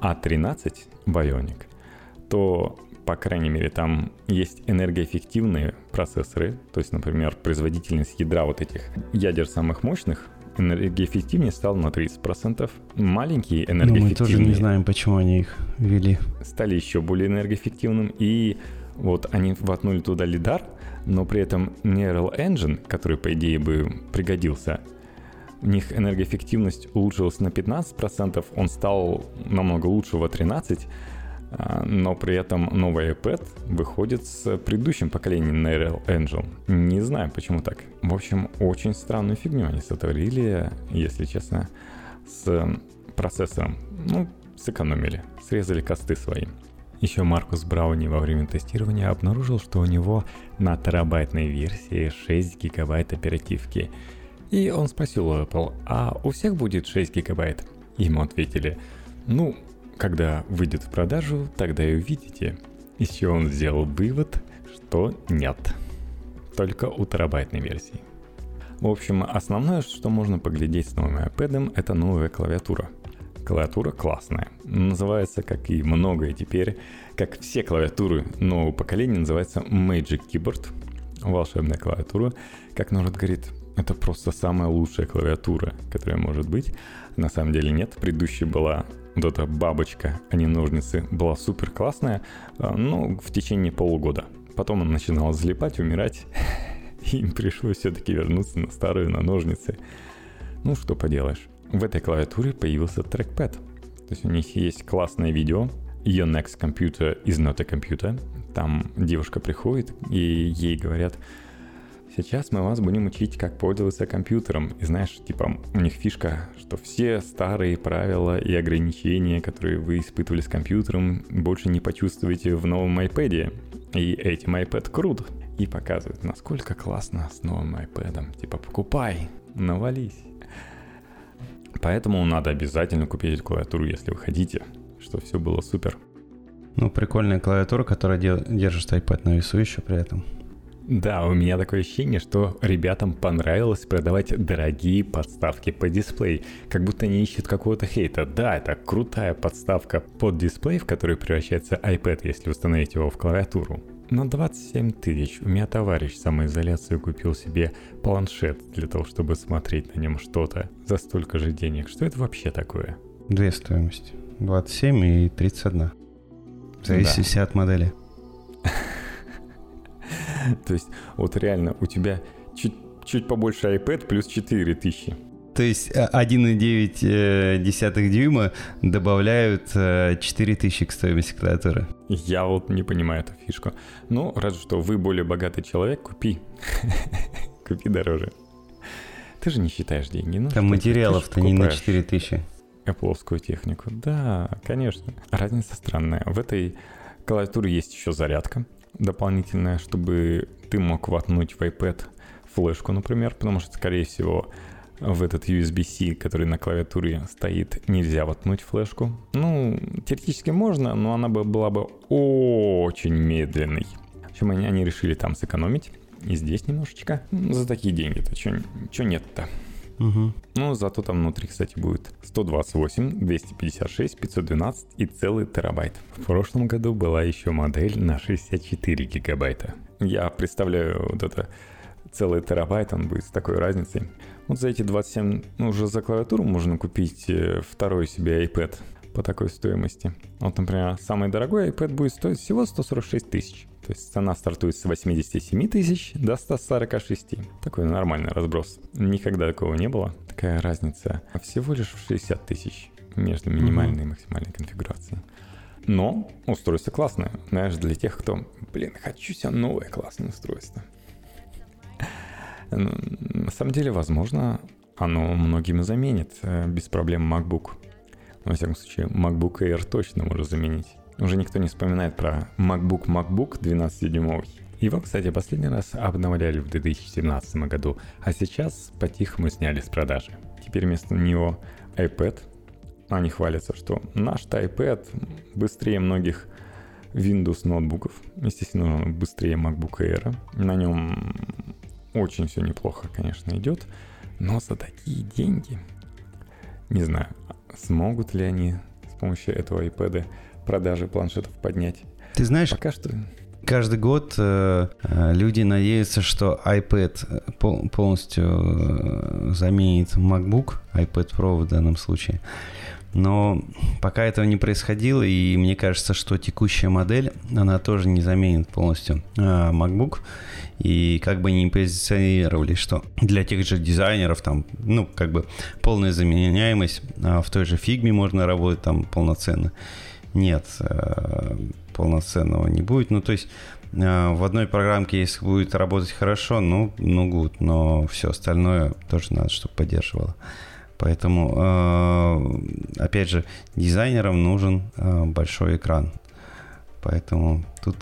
A13 Bionic, то по крайней мере, там есть энергоэффективные процессоры, то есть, например, производительность ядра вот этих ядер самых мощных энергоэффективнее стал на 30%. Маленькие энергоэффективные... Но мы тоже не знаем, почему они их ввели. Стали еще более энергоэффективным. И вот они воткнули туда лидар, но при этом Neural Engine, который, по идее, бы пригодился, у них энергоэффективность улучшилась на 15%, он стал намного лучше во 13%, а, но при этом новый iPad выходит с предыдущим поколением Neural Engine. Не знаю, почему так. В общем, очень странную фигню они сотворили, если честно, с процессором. Ну, сэкономили, срезали косты свои. Еще Маркус Брауни во время тестирования обнаружил, что у него на терабайтной версии 6 гигабайт оперативки. И он спросил у Apple, а у всех будет 6 гигабайт? Ему ответили, ну, когда выйдет в продажу, тогда и увидите. Из чего он сделал вывод, что нет. Только у терабайтной версии. В общем, основное, что можно поглядеть с новым iPad, это новая клавиатура. Клавиатура классная. Называется, как и многое теперь, как все клавиатуры нового поколения, называется Magic Keyboard. Волшебная клавиатура. Как Норд говорит, это просто самая лучшая клавиатура, которая может быть. На самом деле нет. Предыдущая была вот эта бабочка, а не ножницы, была супер классная, а, но в течение полугода. Потом она начинала залипать, умирать, и им пришлось все-таки вернуться на старую, на ножницы. Ну, что поделаешь. В этой клавиатуре появился трекпад. То есть у них есть классное видео Your next computer is not a computer. Там девушка приходит, и ей говорят, Сейчас мы вас будем учить, как пользоваться компьютером. И знаешь, типа, у них фишка, что все старые правила и ограничения, которые вы испытывали с компьютером, больше не почувствуете в новом iPad. И этим iPad крут. И показывает, насколько классно с новым iPad. Типа, покупай, навались. Поэтому надо обязательно купить эту клавиатуру, если вы хотите, чтобы все было супер. Ну, прикольная клавиатура, которая держит iPad на весу еще при этом. Да, у меня такое ощущение, что ребятам понравилось продавать дорогие подставки по дисплей, как будто они ищут какого-то хейта. Да, это крутая подставка под дисплей, в который превращается iPad, если установить его в клавиатуру. Но 27 тысяч. У меня товарищ самоизоляцию купил себе планшет для того, чтобы смотреть на нем что-то за столько же денег. Что это вообще такое? Две стоимости. 27 и 31. В зависимости да. от модели. То есть вот реально у тебя чуть, чуть побольше iPad плюс 4000. То есть 1,9 э, дюйма добавляют 4000 к стоимости клавиатуры. Я вот не понимаю эту фишку. Ну, разве что вы более богатый человек, купи. купи дороже. Ты же не считаешь деньги. Ну, Там материалов-то не на 4000. Apple технику. Да, конечно. Разница странная. В этой клавиатуре есть еще зарядка дополнительная, чтобы ты мог воткнуть в iPad флешку, например, потому что, скорее всего, в этот USB-C, который на клавиатуре стоит, нельзя воткнуть флешку. Ну, теоретически можно, но она бы была бы очень медленной. В общем, они, они решили там сэкономить. И здесь немножечко. За такие деньги-то что нет-то? Угу. Ну, зато там внутри, кстати, будет 128, 256, 512 и целый терабайт. В прошлом году была еще модель на 64 гигабайта. Я представляю вот это целый терабайт, он будет с такой разницей. Вот за эти 27, ну, уже за клавиатуру можно купить э, второй себе iPad по такой стоимости. Вот, например, самый дорогой iPad будет стоить всего 146 тысяч. То есть цена стартует с 87 тысяч до 146. Такой нормальный разброс. Никогда такого не было. Такая разница всего лишь в 60 тысяч между минимальной и максимальной конфигурацией. Но устройство классное. Знаешь, для тех, кто, блин, хочу себе новое классное устройство. Ну, на самом деле, возможно, оно многим заменит э, без проблем MacBook. Во всяком случае, MacBook Air точно может заменить. Уже никто не вспоминает про MacBook MacBook 12-дюймовый. Его, кстати, последний раз обновляли в 2017 году, а сейчас по-тихому сняли с продажи. Теперь вместо него iPad. Они хвалятся, что наш-то iPad быстрее многих Windows ноутбуков. Естественно, быстрее MacBook Air. На нем очень все неплохо, конечно, идет. Но за такие деньги, не знаю, смогут ли они с помощью этого iPad продажи планшетов поднять. Ты знаешь, пока что каждый год э, э люди надеются, что iPad э, пол, полностью э, заменит MacBook, iPad Pro в данном случае. Но пока этого не происходило, и мне кажется, что текущая модель, она тоже не заменит полностью э, MacBook. И как бы не позиционировали, что для тех же дизайнеров там, ну, как бы полная заменяемость, а в той же фигме можно работать там полноценно. Нет, э, полноценного не будет. Ну, то есть э, в одной программке, если будет работать хорошо, ну, ну, гуд, но все остальное тоже надо, чтобы поддерживало. Поэтому, э, опять же, дизайнерам нужен большой экран. Поэтому тут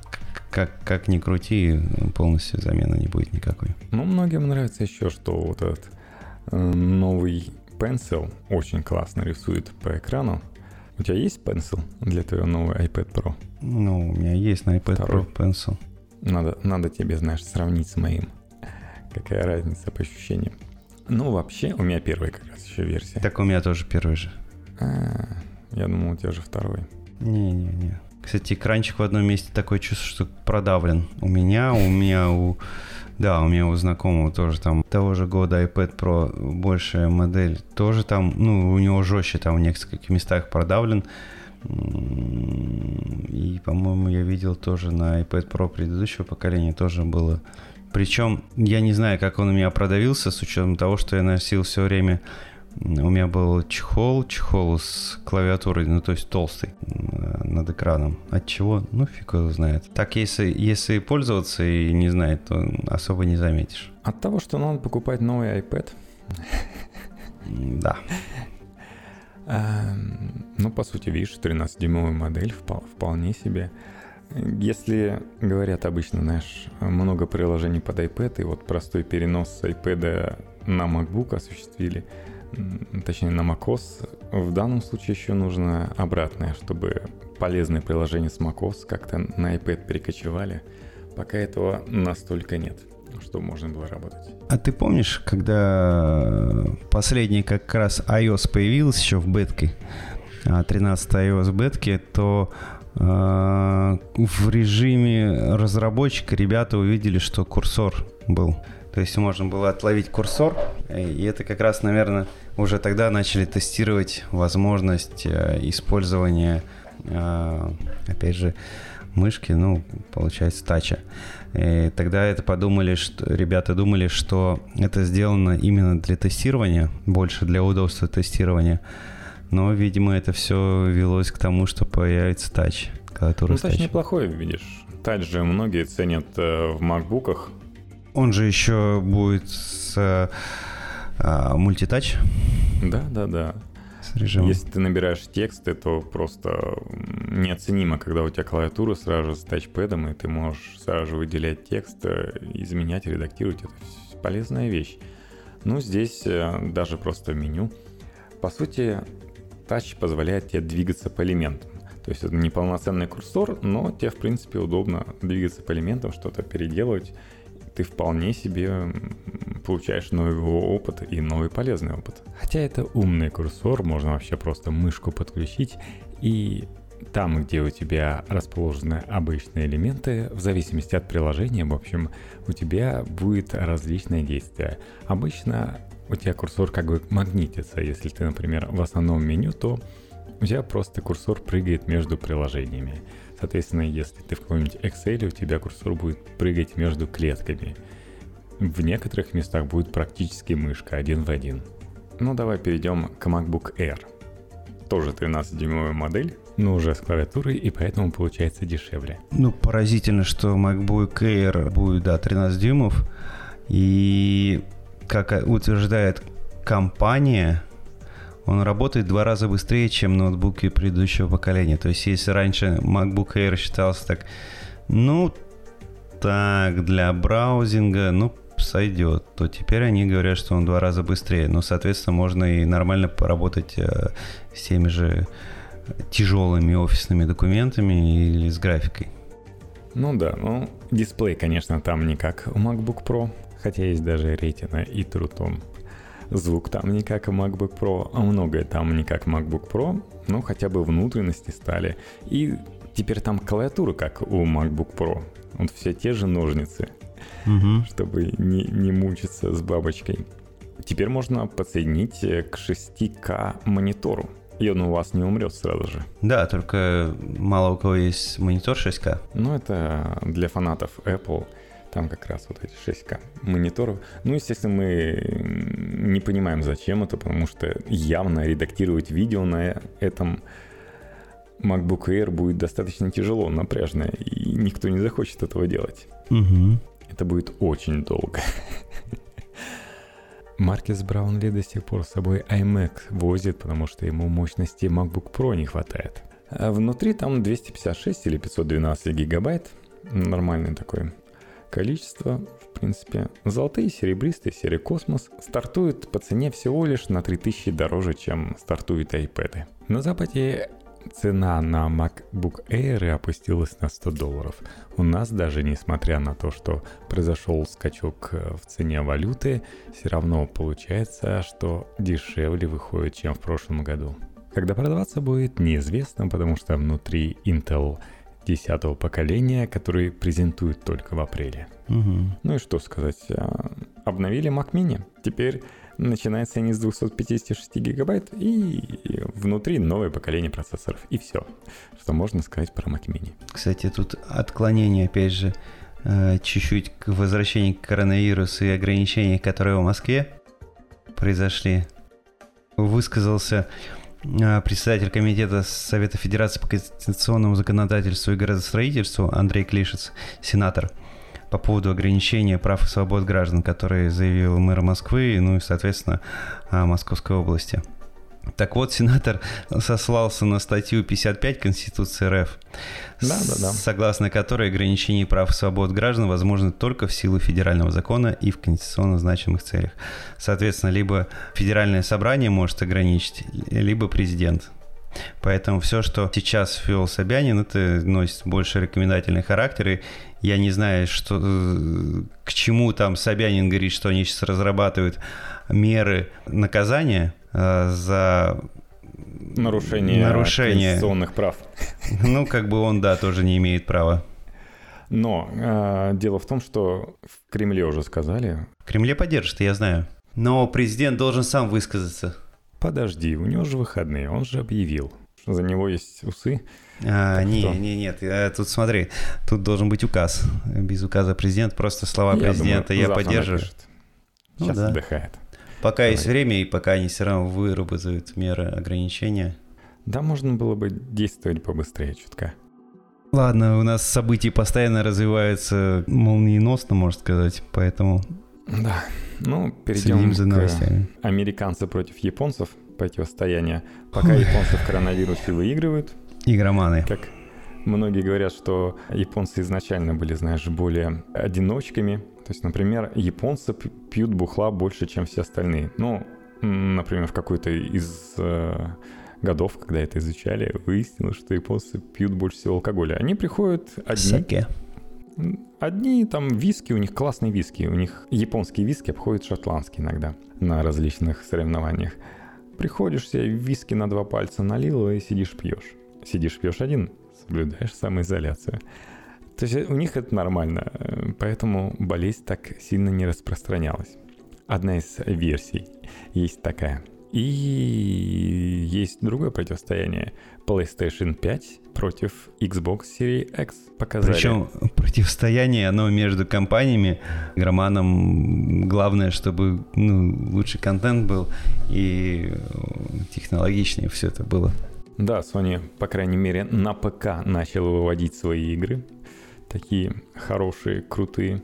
как, как ни крути, полностью замены не будет никакой. Ну, многим нравится еще, что вот этот новый Pencil очень классно рисует по экрану. У тебя есть Pencil для твоего нового iPad Pro? Ну, у меня есть на iPad Второй. Pro Pencil. Надо, надо тебе, знаешь, сравнить с моим. Какая разница по ощущениям. Ну, вообще, у меня первая как раз еще версия. Так у меня тоже первый же. А, я думал, у тебя же второй. Не-не-не. Кстати, экранчик в одном месте такое чувство, что продавлен. У меня, у меня, у да, у меня у знакомого тоже там того же года iPad Pro большая модель. Тоже там, ну, у него жестче там в нескольких местах продавлен. И, по-моему, я видел тоже на iPad Pro предыдущего поколения тоже было. Причем я не знаю, как он у меня продавился, с учетом того, что я носил все время у меня был чехол, чехол с клавиатурой, ну то есть толстый над экраном. От чего? Ну фиг его знает. Так если, если пользоваться и не знать, то особо не заметишь. От того, что надо покупать новый iPad. Да. Эм, ну, по сути, видишь, 13-дюймовая модель вполне себе. Если говорят обычно, знаешь, много приложений под iPad, и вот простой перенос с iPad на MacBook осуществили – точнее на macOS, в данном случае еще нужно обратное, чтобы полезные приложения с macOS как-то на iPad перекочевали. Пока этого настолько нет, чтобы можно было работать. А ты помнишь, когда последний как раз iOS появился еще в бетке, 13 а, iOS бетке, то в режиме разработчика ребята увидели, что курсор был. То есть можно было отловить курсор, и это как раз, наверное, уже тогда начали тестировать возможность э, использования, э, опять же, мышки, ну, получается, тача. И тогда это подумали, что ребята думали, что это сделано именно для тестирования, больше для удобства тестирования. Но, видимо, это все велось к тому, что появится тач. Ну, тач неплохой, видишь. Тач же многие ценят э, в макбуках, он же еще будет с а, мультитач. Да, да, да. режимом. Если ты набираешь тексты, то просто неоценимо, когда у тебя клавиатура сразу с тачпэдом, и ты можешь сразу же выделять текст, э, изменять, редактировать. Это полезная вещь. Ну, здесь э, даже просто меню. По сути, тач позволяет тебе двигаться по элементам. То есть это не полноценный курсор, но тебе, в принципе, удобно двигаться по элементам, что-то переделывать. Ты вполне себе получаешь новый опыт и новый полезный опыт. Хотя это умный курсор, можно вообще просто мышку подключить и там, где у тебя расположены обычные элементы, в зависимости от приложения, в общем, у тебя будет различные действия. Обычно у тебя курсор как бы магнитится. Если ты, например, в основном меню, то у тебя просто курсор прыгает между приложениями. Соответственно, если ты в каком-нибудь Excel, у тебя курсор будет прыгать между клетками. В некоторых местах будет практически мышка один в один. Ну давай перейдем к MacBook Air. Тоже 13-дюймовая модель, но уже с клавиатурой, и поэтому получается дешевле. Ну, поразительно, что MacBook Air будет, да, 13 дюймов. И, как утверждает компания, он работает в два раза быстрее, чем ноутбуки предыдущего поколения. То есть, если раньше MacBook Air считался так, ну, так, для браузинга, ну, сойдет, то теперь они говорят, что он в два раза быстрее. Ну, соответственно, можно и нормально поработать э, с теми же тяжелыми офисными документами или с графикой. Ну да, ну дисплей, конечно, там не как у MacBook Pro, хотя есть даже Retina и Tone. Звук там не как MacBook Pro, а многое там не как MacBook Pro, но хотя бы внутренности стали. И теперь там клавиатура как у MacBook Pro. Вот все те же ножницы, угу. чтобы не, не мучиться с бабочкой. Теперь можно подсоединить к 6К монитору. И он у вас не умрет сразу же. Да, только мало у кого есть монитор 6К. Ну, это для фанатов Apple. Там как раз вот эти 6К мониторов. Ну, естественно, мы не понимаем, зачем это, потому что явно редактировать видео на этом MacBook Air будет достаточно тяжело, напряжно, и никто не захочет этого делать. Угу. Это будет очень долго. Маркес Браунли до сих пор с собой iMac возит, потому что ему мощности MacBook Pro не хватает. А внутри там 256 или 512 гигабайт. Нормальное такое количество. В принципе, золотые, серебристые, серия Космос стартуют по цене всего лишь на 3000 дороже, чем стартуют iPad. На Западе цена на MacBook Air опустилась на 100 долларов. У нас даже несмотря на то, что произошел скачок э, в цене валюты, все равно получается, что дешевле выходит, чем в прошлом году. Когда продаваться будет, неизвестно, потому что внутри Intel 10 поколения, который презентуют только в апреле. Угу. Ну и что сказать, а, обновили Mac Mini. Теперь начинается они с 256 гигабайт и внутри новое поколение процессоров. И все, что можно сказать про Mac Mini. Кстати, тут отклонение, опять же, э, чуть-чуть к возвращению к коронавирусу и ограничениям, которые в Москве произошли. Высказался председатель комитета Совета Федерации по конституционному законодательству и градостроительству Андрей Клишец, сенатор – по поводу ограничения прав и свобод граждан, которые заявил мэр Москвы, ну и, соответственно, Московской области. Так вот, сенатор сослался на статью 55 Конституции РФ, да, да, да. согласно которой ограничение прав и свобод граждан возможно только в силу федерального закона и в конституционно значимых целях. Соответственно, либо федеральное собрание может ограничить, либо президент. Поэтому все, что сейчас ввел Собянин, это носит больше рекомендательный характер. И я не знаю, что, к чему там Собянин говорит, что они сейчас разрабатывают меры наказания э, за нарушение, нарушение конституционных прав. Ну, как бы он, да, тоже не имеет права. Но э, дело в том, что в Кремле уже сказали. В Кремле поддержит, я знаю. Но президент должен сам высказаться. Подожди, у него же выходные, он же объявил, за него есть усы. А, не, что? не, нет, э, тут смотри, тут должен быть указ. Без указа президент, просто слова я президента думаю, я поддерживаю. Ну, Сейчас да. отдыхает. Пока Давай. есть время, и пока они все равно выработают меры ограничения. Да, можно было бы действовать побыстрее чутка. Ладно, у нас события постоянно развиваются молниеносно, можно сказать, поэтому да. Ну, перейдем за новостями. к американцы против японцев. противостояние. Пока японцы в коронавирусе выигрывают. Игроманы. Как многие говорят, что японцы изначально были, знаешь, более одиночками. То есть, например, японцы пьют бухла больше, чем все остальные. Ну, например, в какой-то из э, годов, когда это изучали, выяснилось, что японцы пьют больше всего алкоголя. Они приходят одни. Саке. Одни там виски, у них классные виски. У них японские виски обходят шотландские иногда на различных соревнованиях. Приходишь себе виски на два пальца налил и сидишь пьешь. Сидишь пьешь один, соблюдаешь самоизоляцию. То есть у них это нормально, поэтому болезнь так сильно не распространялась. Одна из версий есть такая – и есть другое противостояние. PlayStation 5 против Xbox Series X показали. Причем противостояние, оно между компаниями. Громаном главное, чтобы ну, лучший контент был и технологичнее все это было. Да, Sony, по крайней мере, на ПК начал выводить свои игры. Такие хорошие, крутые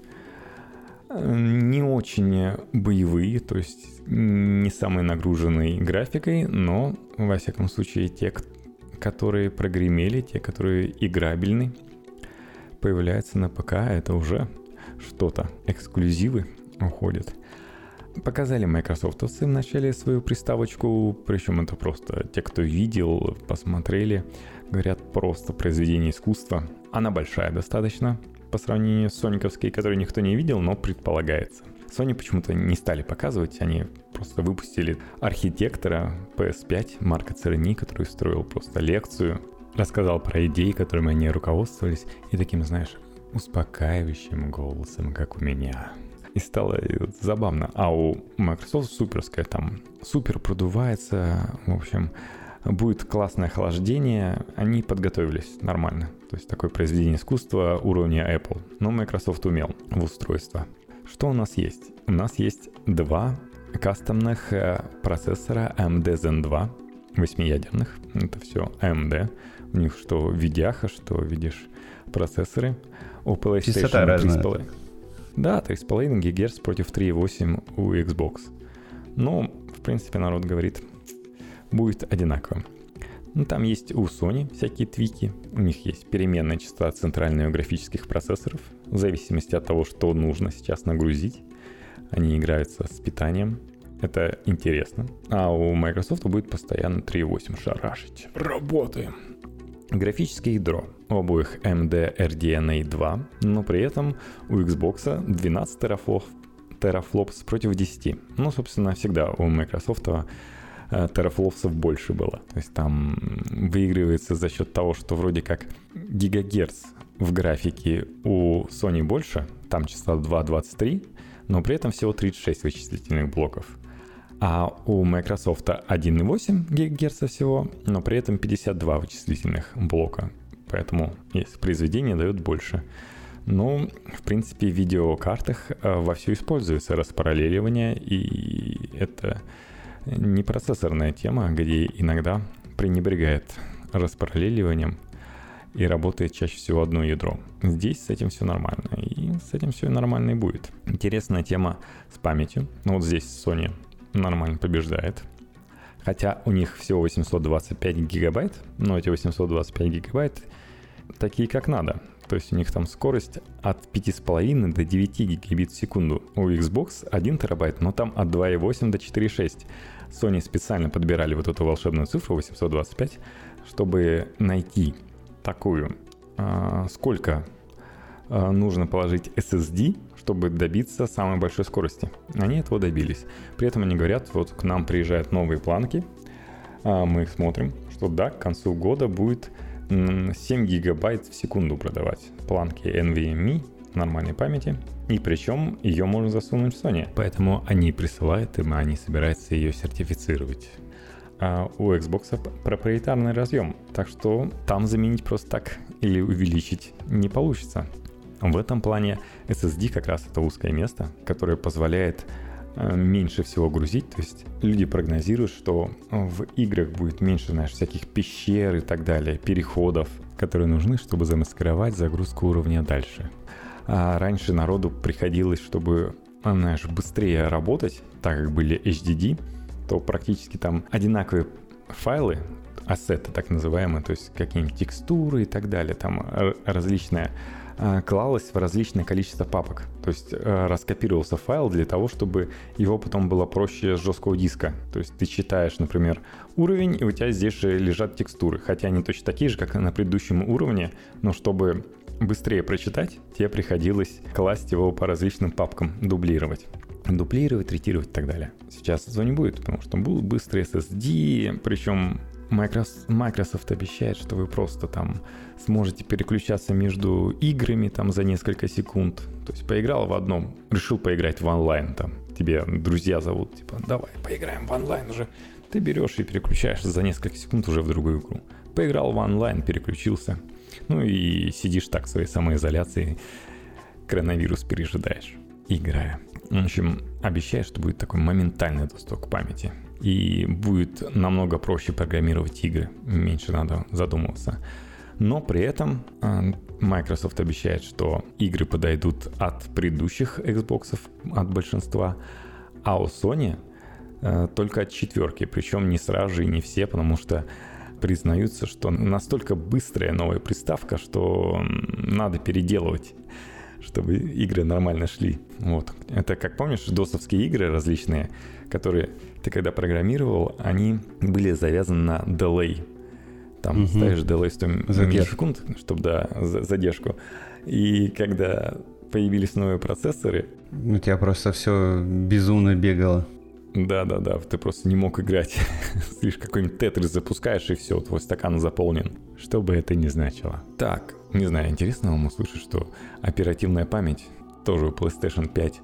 не очень боевые, то есть не самые нагруженные графикой, но, во всяком случае, те, которые прогремели, те, которые играбельны, появляются на ПК, это уже что-то. Эксклюзивы уходят. Показали Microsoft в начале свою приставочку, причем это просто те, кто видел, посмотрели, говорят просто произведение искусства. Она большая достаточно, по сравнению с сониковской, которую никто не видел, но предполагается. Sony почему-то не стали показывать, они просто выпустили архитектора PS5 Марка Церни, который строил просто лекцию, рассказал про идеи, которыми они руководствовались, и таким, знаешь, успокаивающим голосом, как у меня. И стало забавно. А у Microsoft суперская там супер продувается, в общем, будет классное охлаждение, они подготовились нормально. То есть такое произведение искусства уровня Apple. Но Microsoft умел в устройство. Что у нас есть? У нас есть два кастомных э, процессора AMD Zen 2, восьмиядерных. Это все AMD. У них что видяха, что видишь процессоры. У PlayStation Частота 3,5. Да, 3,5 ГГц против 3,8 у Xbox. Ну, в принципе, народ говорит, будет одинаково. Ну, там есть у Sony всякие твики. У них есть переменная частота центральных графических процессоров. В зависимости от того, что нужно сейчас нагрузить. Они играются с питанием. Это интересно. А у Microsoft будет постоянно 3.8 шарашить. Работаем. Графическое ядро у обоих AMD RDNA 2, но при этом у Xbox 12 терафлопс, терафлопс против 10. Ну, собственно, всегда у Microsoft терафлопсов больше было. То есть там выигрывается за счет того, что вроде как гигагерц в графике у Sony больше, там частота 2.23, но при этом всего 36 вычислительных блоков. А у Microsoft 1.8 ГГц всего, но при этом 52 вычислительных блока. Поэтому есть произведение дает больше. Ну, в принципе, в видеокартах э, вовсю используется распараллеливание, и это не процессорная тема, где иногда пренебрегает распараллеливанием и работает чаще всего одно ядро. Здесь с этим все нормально, и с этим все нормально и будет. Интересная тема с памятью. Ну вот здесь Sony нормально побеждает. Хотя у них всего 825 гигабайт, но эти 825 гигабайт такие как надо. То есть у них там скорость от 5,5 до 9 гигабит в секунду. У Xbox 1 терабайт, но там от 2,8 до 4,6. Sony специально подбирали вот эту волшебную цифру 825, чтобы найти такую, а, сколько а, нужно положить SSD, чтобы добиться самой большой скорости. Они этого добились. При этом они говорят, вот к нам приезжают новые планки, а мы смотрим, что да, к концу года будет 7 гигабайт в секунду продавать планки NVMe нормальной памяти. И причем ее можно засунуть в Sony. Поэтому они присылают им, а они собираются ее сертифицировать. А у Xbox проприетарный разъем, так что там заменить просто так или увеличить не получится. В этом плане SSD как раз это узкое место, которое позволяет меньше всего грузить. То есть люди прогнозируют, что в играх будет меньше, знаешь, всяких пещер и так далее, переходов, которые нужны, чтобы замаскировать загрузку уровня дальше. А раньше народу приходилось, чтобы, знаешь, быстрее работать, так как были HDD, что практически там одинаковые файлы, ассеты так называемые, то есть какие-нибудь текстуры и так далее, там различные а, клалось в различное количество папок. То есть э, раскопировался файл для того, чтобы его потом было проще с жесткого диска. То есть ты читаешь, например, уровень, и у тебя здесь же лежат текстуры. Хотя они точно такие же, как на предыдущем уровне, но чтобы быстрее прочитать, тебе приходилось класть его по различным папкам, дублировать дуплировать, третировать и так далее. Сейчас этого не будет, потому что будут быстрые SSD, причем Microsoft, обещает, что вы просто там сможете переключаться между играми там за несколько секунд. То есть поиграл в одном, решил поиграть в онлайн там. Тебе друзья зовут, типа, давай поиграем в онлайн уже. Ты берешь и переключаешься за несколько секунд уже в другую игру. Поиграл в онлайн, переключился. Ну и сидишь так в своей самоизоляции, коронавирус пережидаешь, играя. В общем, обещаю, что будет такой моментальный доступ к памяти. И будет намного проще программировать игры, меньше надо задумываться. Но при этом а, Microsoft обещает, что игры подойдут от предыдущих Xbox, от большинства, а у Sony э, только от четверки. Причем не сразу же и не все, потому что признаются, что настолько быстрая новая приставка, что надо переделывать чтобы игры нормально шли. Вот. Это, как помнишь, досовские игры различные, которые ты когда программировал, они были завязаны на delay. Там угу. ставишь delay 100 миллисекунд, чтобы, да, задержку. И когда появились новые процессоры... У тебя просто все безумно бегало. Да-да-да, ты просто не мог играть. Слишком какой-нибудь тетрис запускаешь, и все, твой стакан заполнен. Что бы это ни значило. Так, не знаю, интересно вам услышать, что оперативная память тоже у PlayStation 5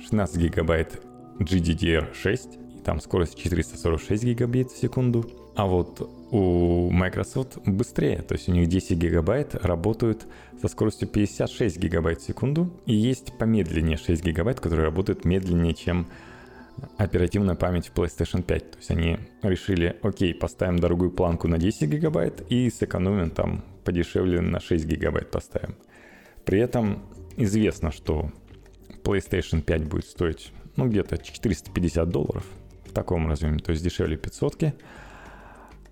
16 гигабайт GDDR6 там скорость 446 гигабит в секунду. А вот у Microsoft быстрее, то есть у них 10 гигабайт работают со скоростью 56 гигабайт в секунду. И есть помедленнее 6 гигабайт, которые работают медленнее, чем оперативная память в PlayStation 5. То есть они решили, окей, поставим дорогую планку на 10 гигабайт и сэкономим там подешевле на 6 гигабайт поставим. При этом известно, что PlayStation 5 будет стоить ну, где-то 450 долларов в таком разъеме, то есть дешевле 500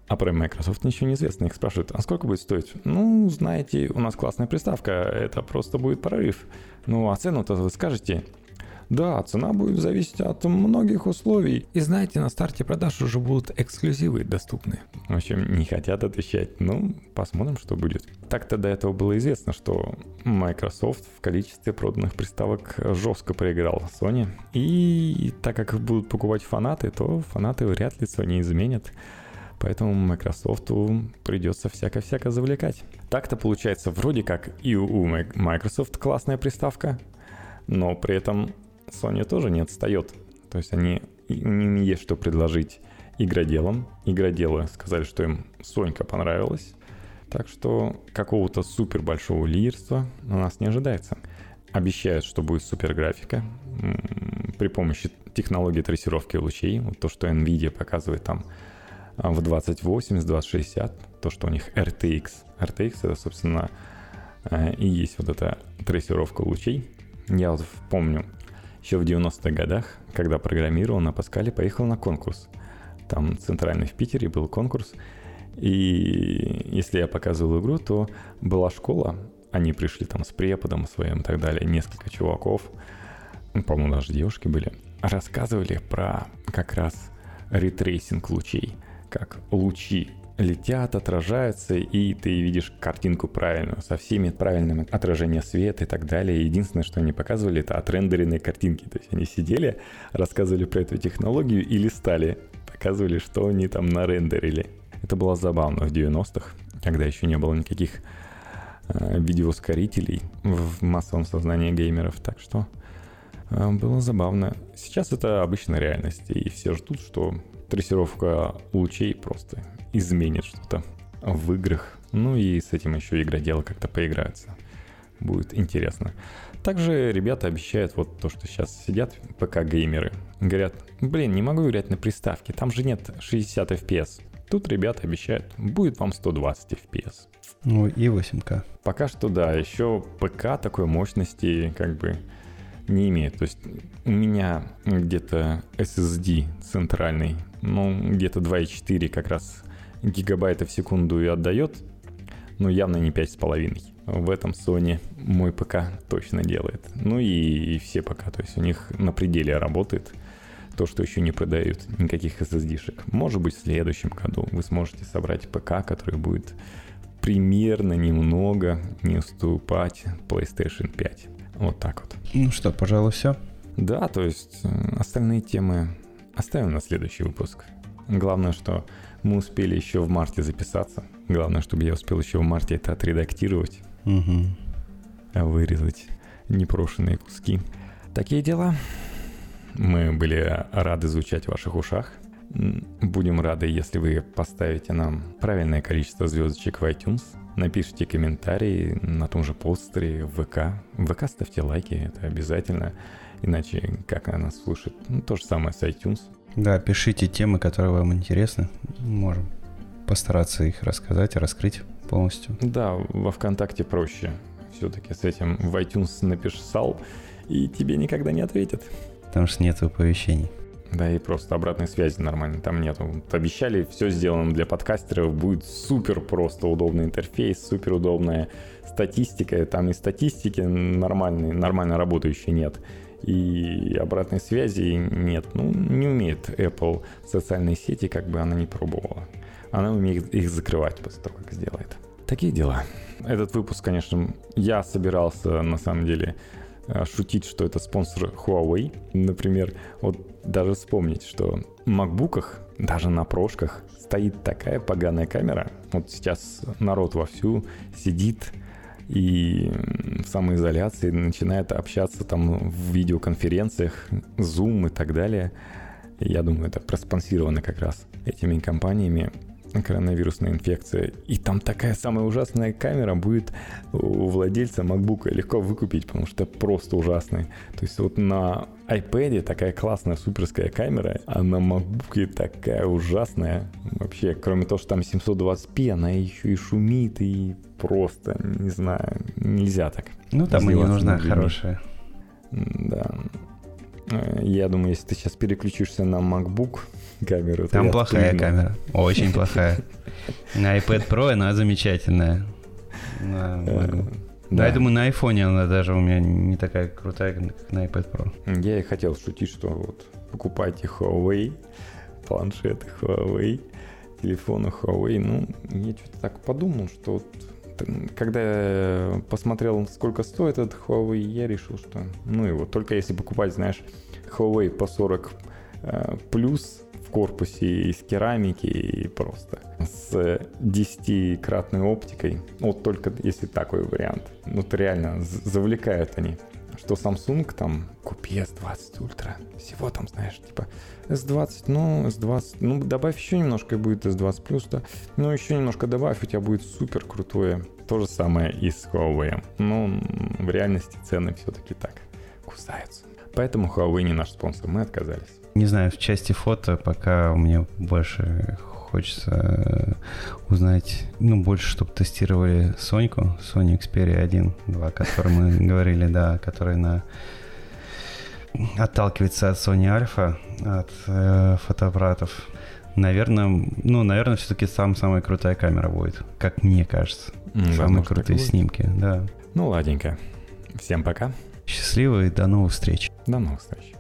а про Microsoft ничего не известно. Их спрашивают, а сколько будет стоить? Ну, знаете, у нас классная приставка, это просто будет прорыв. Ну, а цену-то вы скажете, да, цена будет зависеть от многих условий. И знаете, на старте продаж уже будут эксклюзивы доступны. В общем, не хотят отвечать. Ну, посмотрим, что будет. Так-то до этого было известно, что Microsoft в количестве проданных приставок жестко проиграл Sony. И так как их будут покупать фанаты, то фанаты вряд ли Sony изменят. Поэтому Microsoft придется всяко-всяко завлекать. Так-то получается вроде как и у Microsoft классная приставка, но при этом Sony тоже не отстает. То есть они, им есть что предложить игроделам. Игроделы сказали, что им Сонька понравилась. Так что какого-то супер большого лидерства у нас не ожидается. Обещают, что будет супер графика при помощи технологии трассировки лучей. Вот то, что NVIDIA показывает там а, в 2080, 2060, то, что у них RTX. RTX это, собственно, э, и есть вот эта трассировка лучей. Я вот помню, еще в 90-х годах, когда программировал на Паскале, поехал на конкурс. Там центральный в Питере был конкурс. И если я показывал игру, то была школа, они пришли там с преподом своим и так далее, несколько чуваков, ну, по-моему, даже девушки были, рассказывали про как раз ray tracing лучей, как лучи летят, отражаются, и ты видишь картинку правильную, со всеми правильными отражением света и так далее. Единственное, что они показывали, это отрендеренные картинки. То есть они сидели, рассказывали про эту технологию и листали, показывали, что они там нарендерили. Это было забавно в 90-х, когда еще не было никаких э, видеоускорителей в массовом сознании геймеров. Так что э, было забавно. Сейчас это обычная реальность, и все ждут, что трассировка лучей просто изменит что-то в играх. Ну и с этим еще игроделы как-то поиграются. Будет интересно. Также ребята обещают вот то, что сейчас сидят ПК-геймеры. Говорят, блин, не могу играть на приставке, там же нет 60 FPS. Тут ребята обещают, будет вам 120 FPS. Ну и 8К. Пока что да, еще ПК такой мощности как бы не имеет. То есть у меня где-то SSD центральный ну, где-то 2,4 как раз гигабайта в секунду и отдает, но явно не 5,5. В этом Sony мой ПК точно делает. Ну и, и все ПК, то есть у них на пределе работает то, что еще не продают, никаких SSD-шек. Может быть, в следующем году вы сможете собрать ПК, который будет примерно немного не уступать PlayStation 5. Вот так вот. Ну что, пожалуй, все. Да, то есть э, остальные темы оставим на следующий выпуск. Главное, что мы успели еще в марте записаться. Главное, чтобы я успел еще в марте это отредактировать, угу. вырезать непрошенные куски. Такие дела. Мы были рады звучать в ваших ушах. Будем рады, если вы поставите нам правильное количество звездочек в iTunes, напишите комментарии на том же постере в ВК. В ВК ставьте лайки, это обязательно, иначе как она нас слушает? Ну, то же самое с iTunes. Да, пишите темы, которые вам интересны. Можем постараться их рассказать и раскрыть полностью. Да, во ВКонтакте проще. Все-таки с этим в iTunes написал, и тебе никогда не ответят. Потому что нет оповещений. Да, и просто обратной связи нормально там нету. Вот обещали, все сделано для подкастеров, будет супер просто удобный интерфейс, супер удобная статистика. Там и статистики нормальной, нормально работающей нет. И обратной связи нет. Ну, не умеет Apple социальные сети, как бы она не пробовала. Она умеет их закрывать после того, как сделает. Такие дела. Этот выпуск, конечно, я собирался на самом деле Э, шутить, что это спонсор Huawei. Например, вот даже вспомнить, что в макбуках, даже на прошках, стоит такая поганая камера. Вот сейчас народ вовсю сидит и в самоизоляции начинает общаться там в видеоконференциях, Zoom и так далее. Я думаю, это проспонсировано как раз этими компаниями коронавирусная инфекция. И там такая самая ужасная камера будет у владельца MacBook легко выкупить, потому что просто ужасная. То есть вот на iPad такая классная суперская камера, а на MacBook такая ужасная. Вообще, кроме того, что там 720p, она еще и шумит, и просто, не знаю, нельзя так. Ну, там и не нужна хорошая. Да. Я думаю, если ты сейчас переключишься на MacBook, камеру. Там плохая камера. Очень плохая. На iPad Pro она замечательная. Да, я думаю, на iPhone она даже у меня не такая крутая, как на iPad Pro. Я и хотел шутить, что вот покупайте Huawei, планшеты Huawei, телефоны Huawei. Ну, я что-то так подумал, что вот когда я посмотрел, сколько стоит этот Huawei, я решил, что ну его, только если покупать, знаешь, Huawei по 40 э, плюс в корпусе из керамики и просто с 10-кратной оптикой. Вот только если такой вариант. Ну, это реально завлекают они. Что Samsung там, купи S20 Ultra. Всего там, знаешь, типа S20, ну, S20, ну, добавь еще немножко, и будет S20 Plus, да. Ну, еще немножко добавь, у тебя будет супер крутое. То же самое и с Huawei. Но в реальности цены все-таки так кусаются. Поэтому Huawei не наш спонсор, мы отказались. Не знаю, в части фото пока мне больше хочется э, узнать, ну, больше, чтобы тестировали Соньку, Sony Xperia 1, 2, о которой мы говорили, да, который на отталкивается от Sony Alpha, от э, фотоаппаратов. Наверное, ну, наверное, все-таки сам самая крутая камера будет, как мне кажется. Mm, Самые крутые снимки, да. Ну, ладненько. Всем пока. Счастливо и до новых встреч. До новых встреч.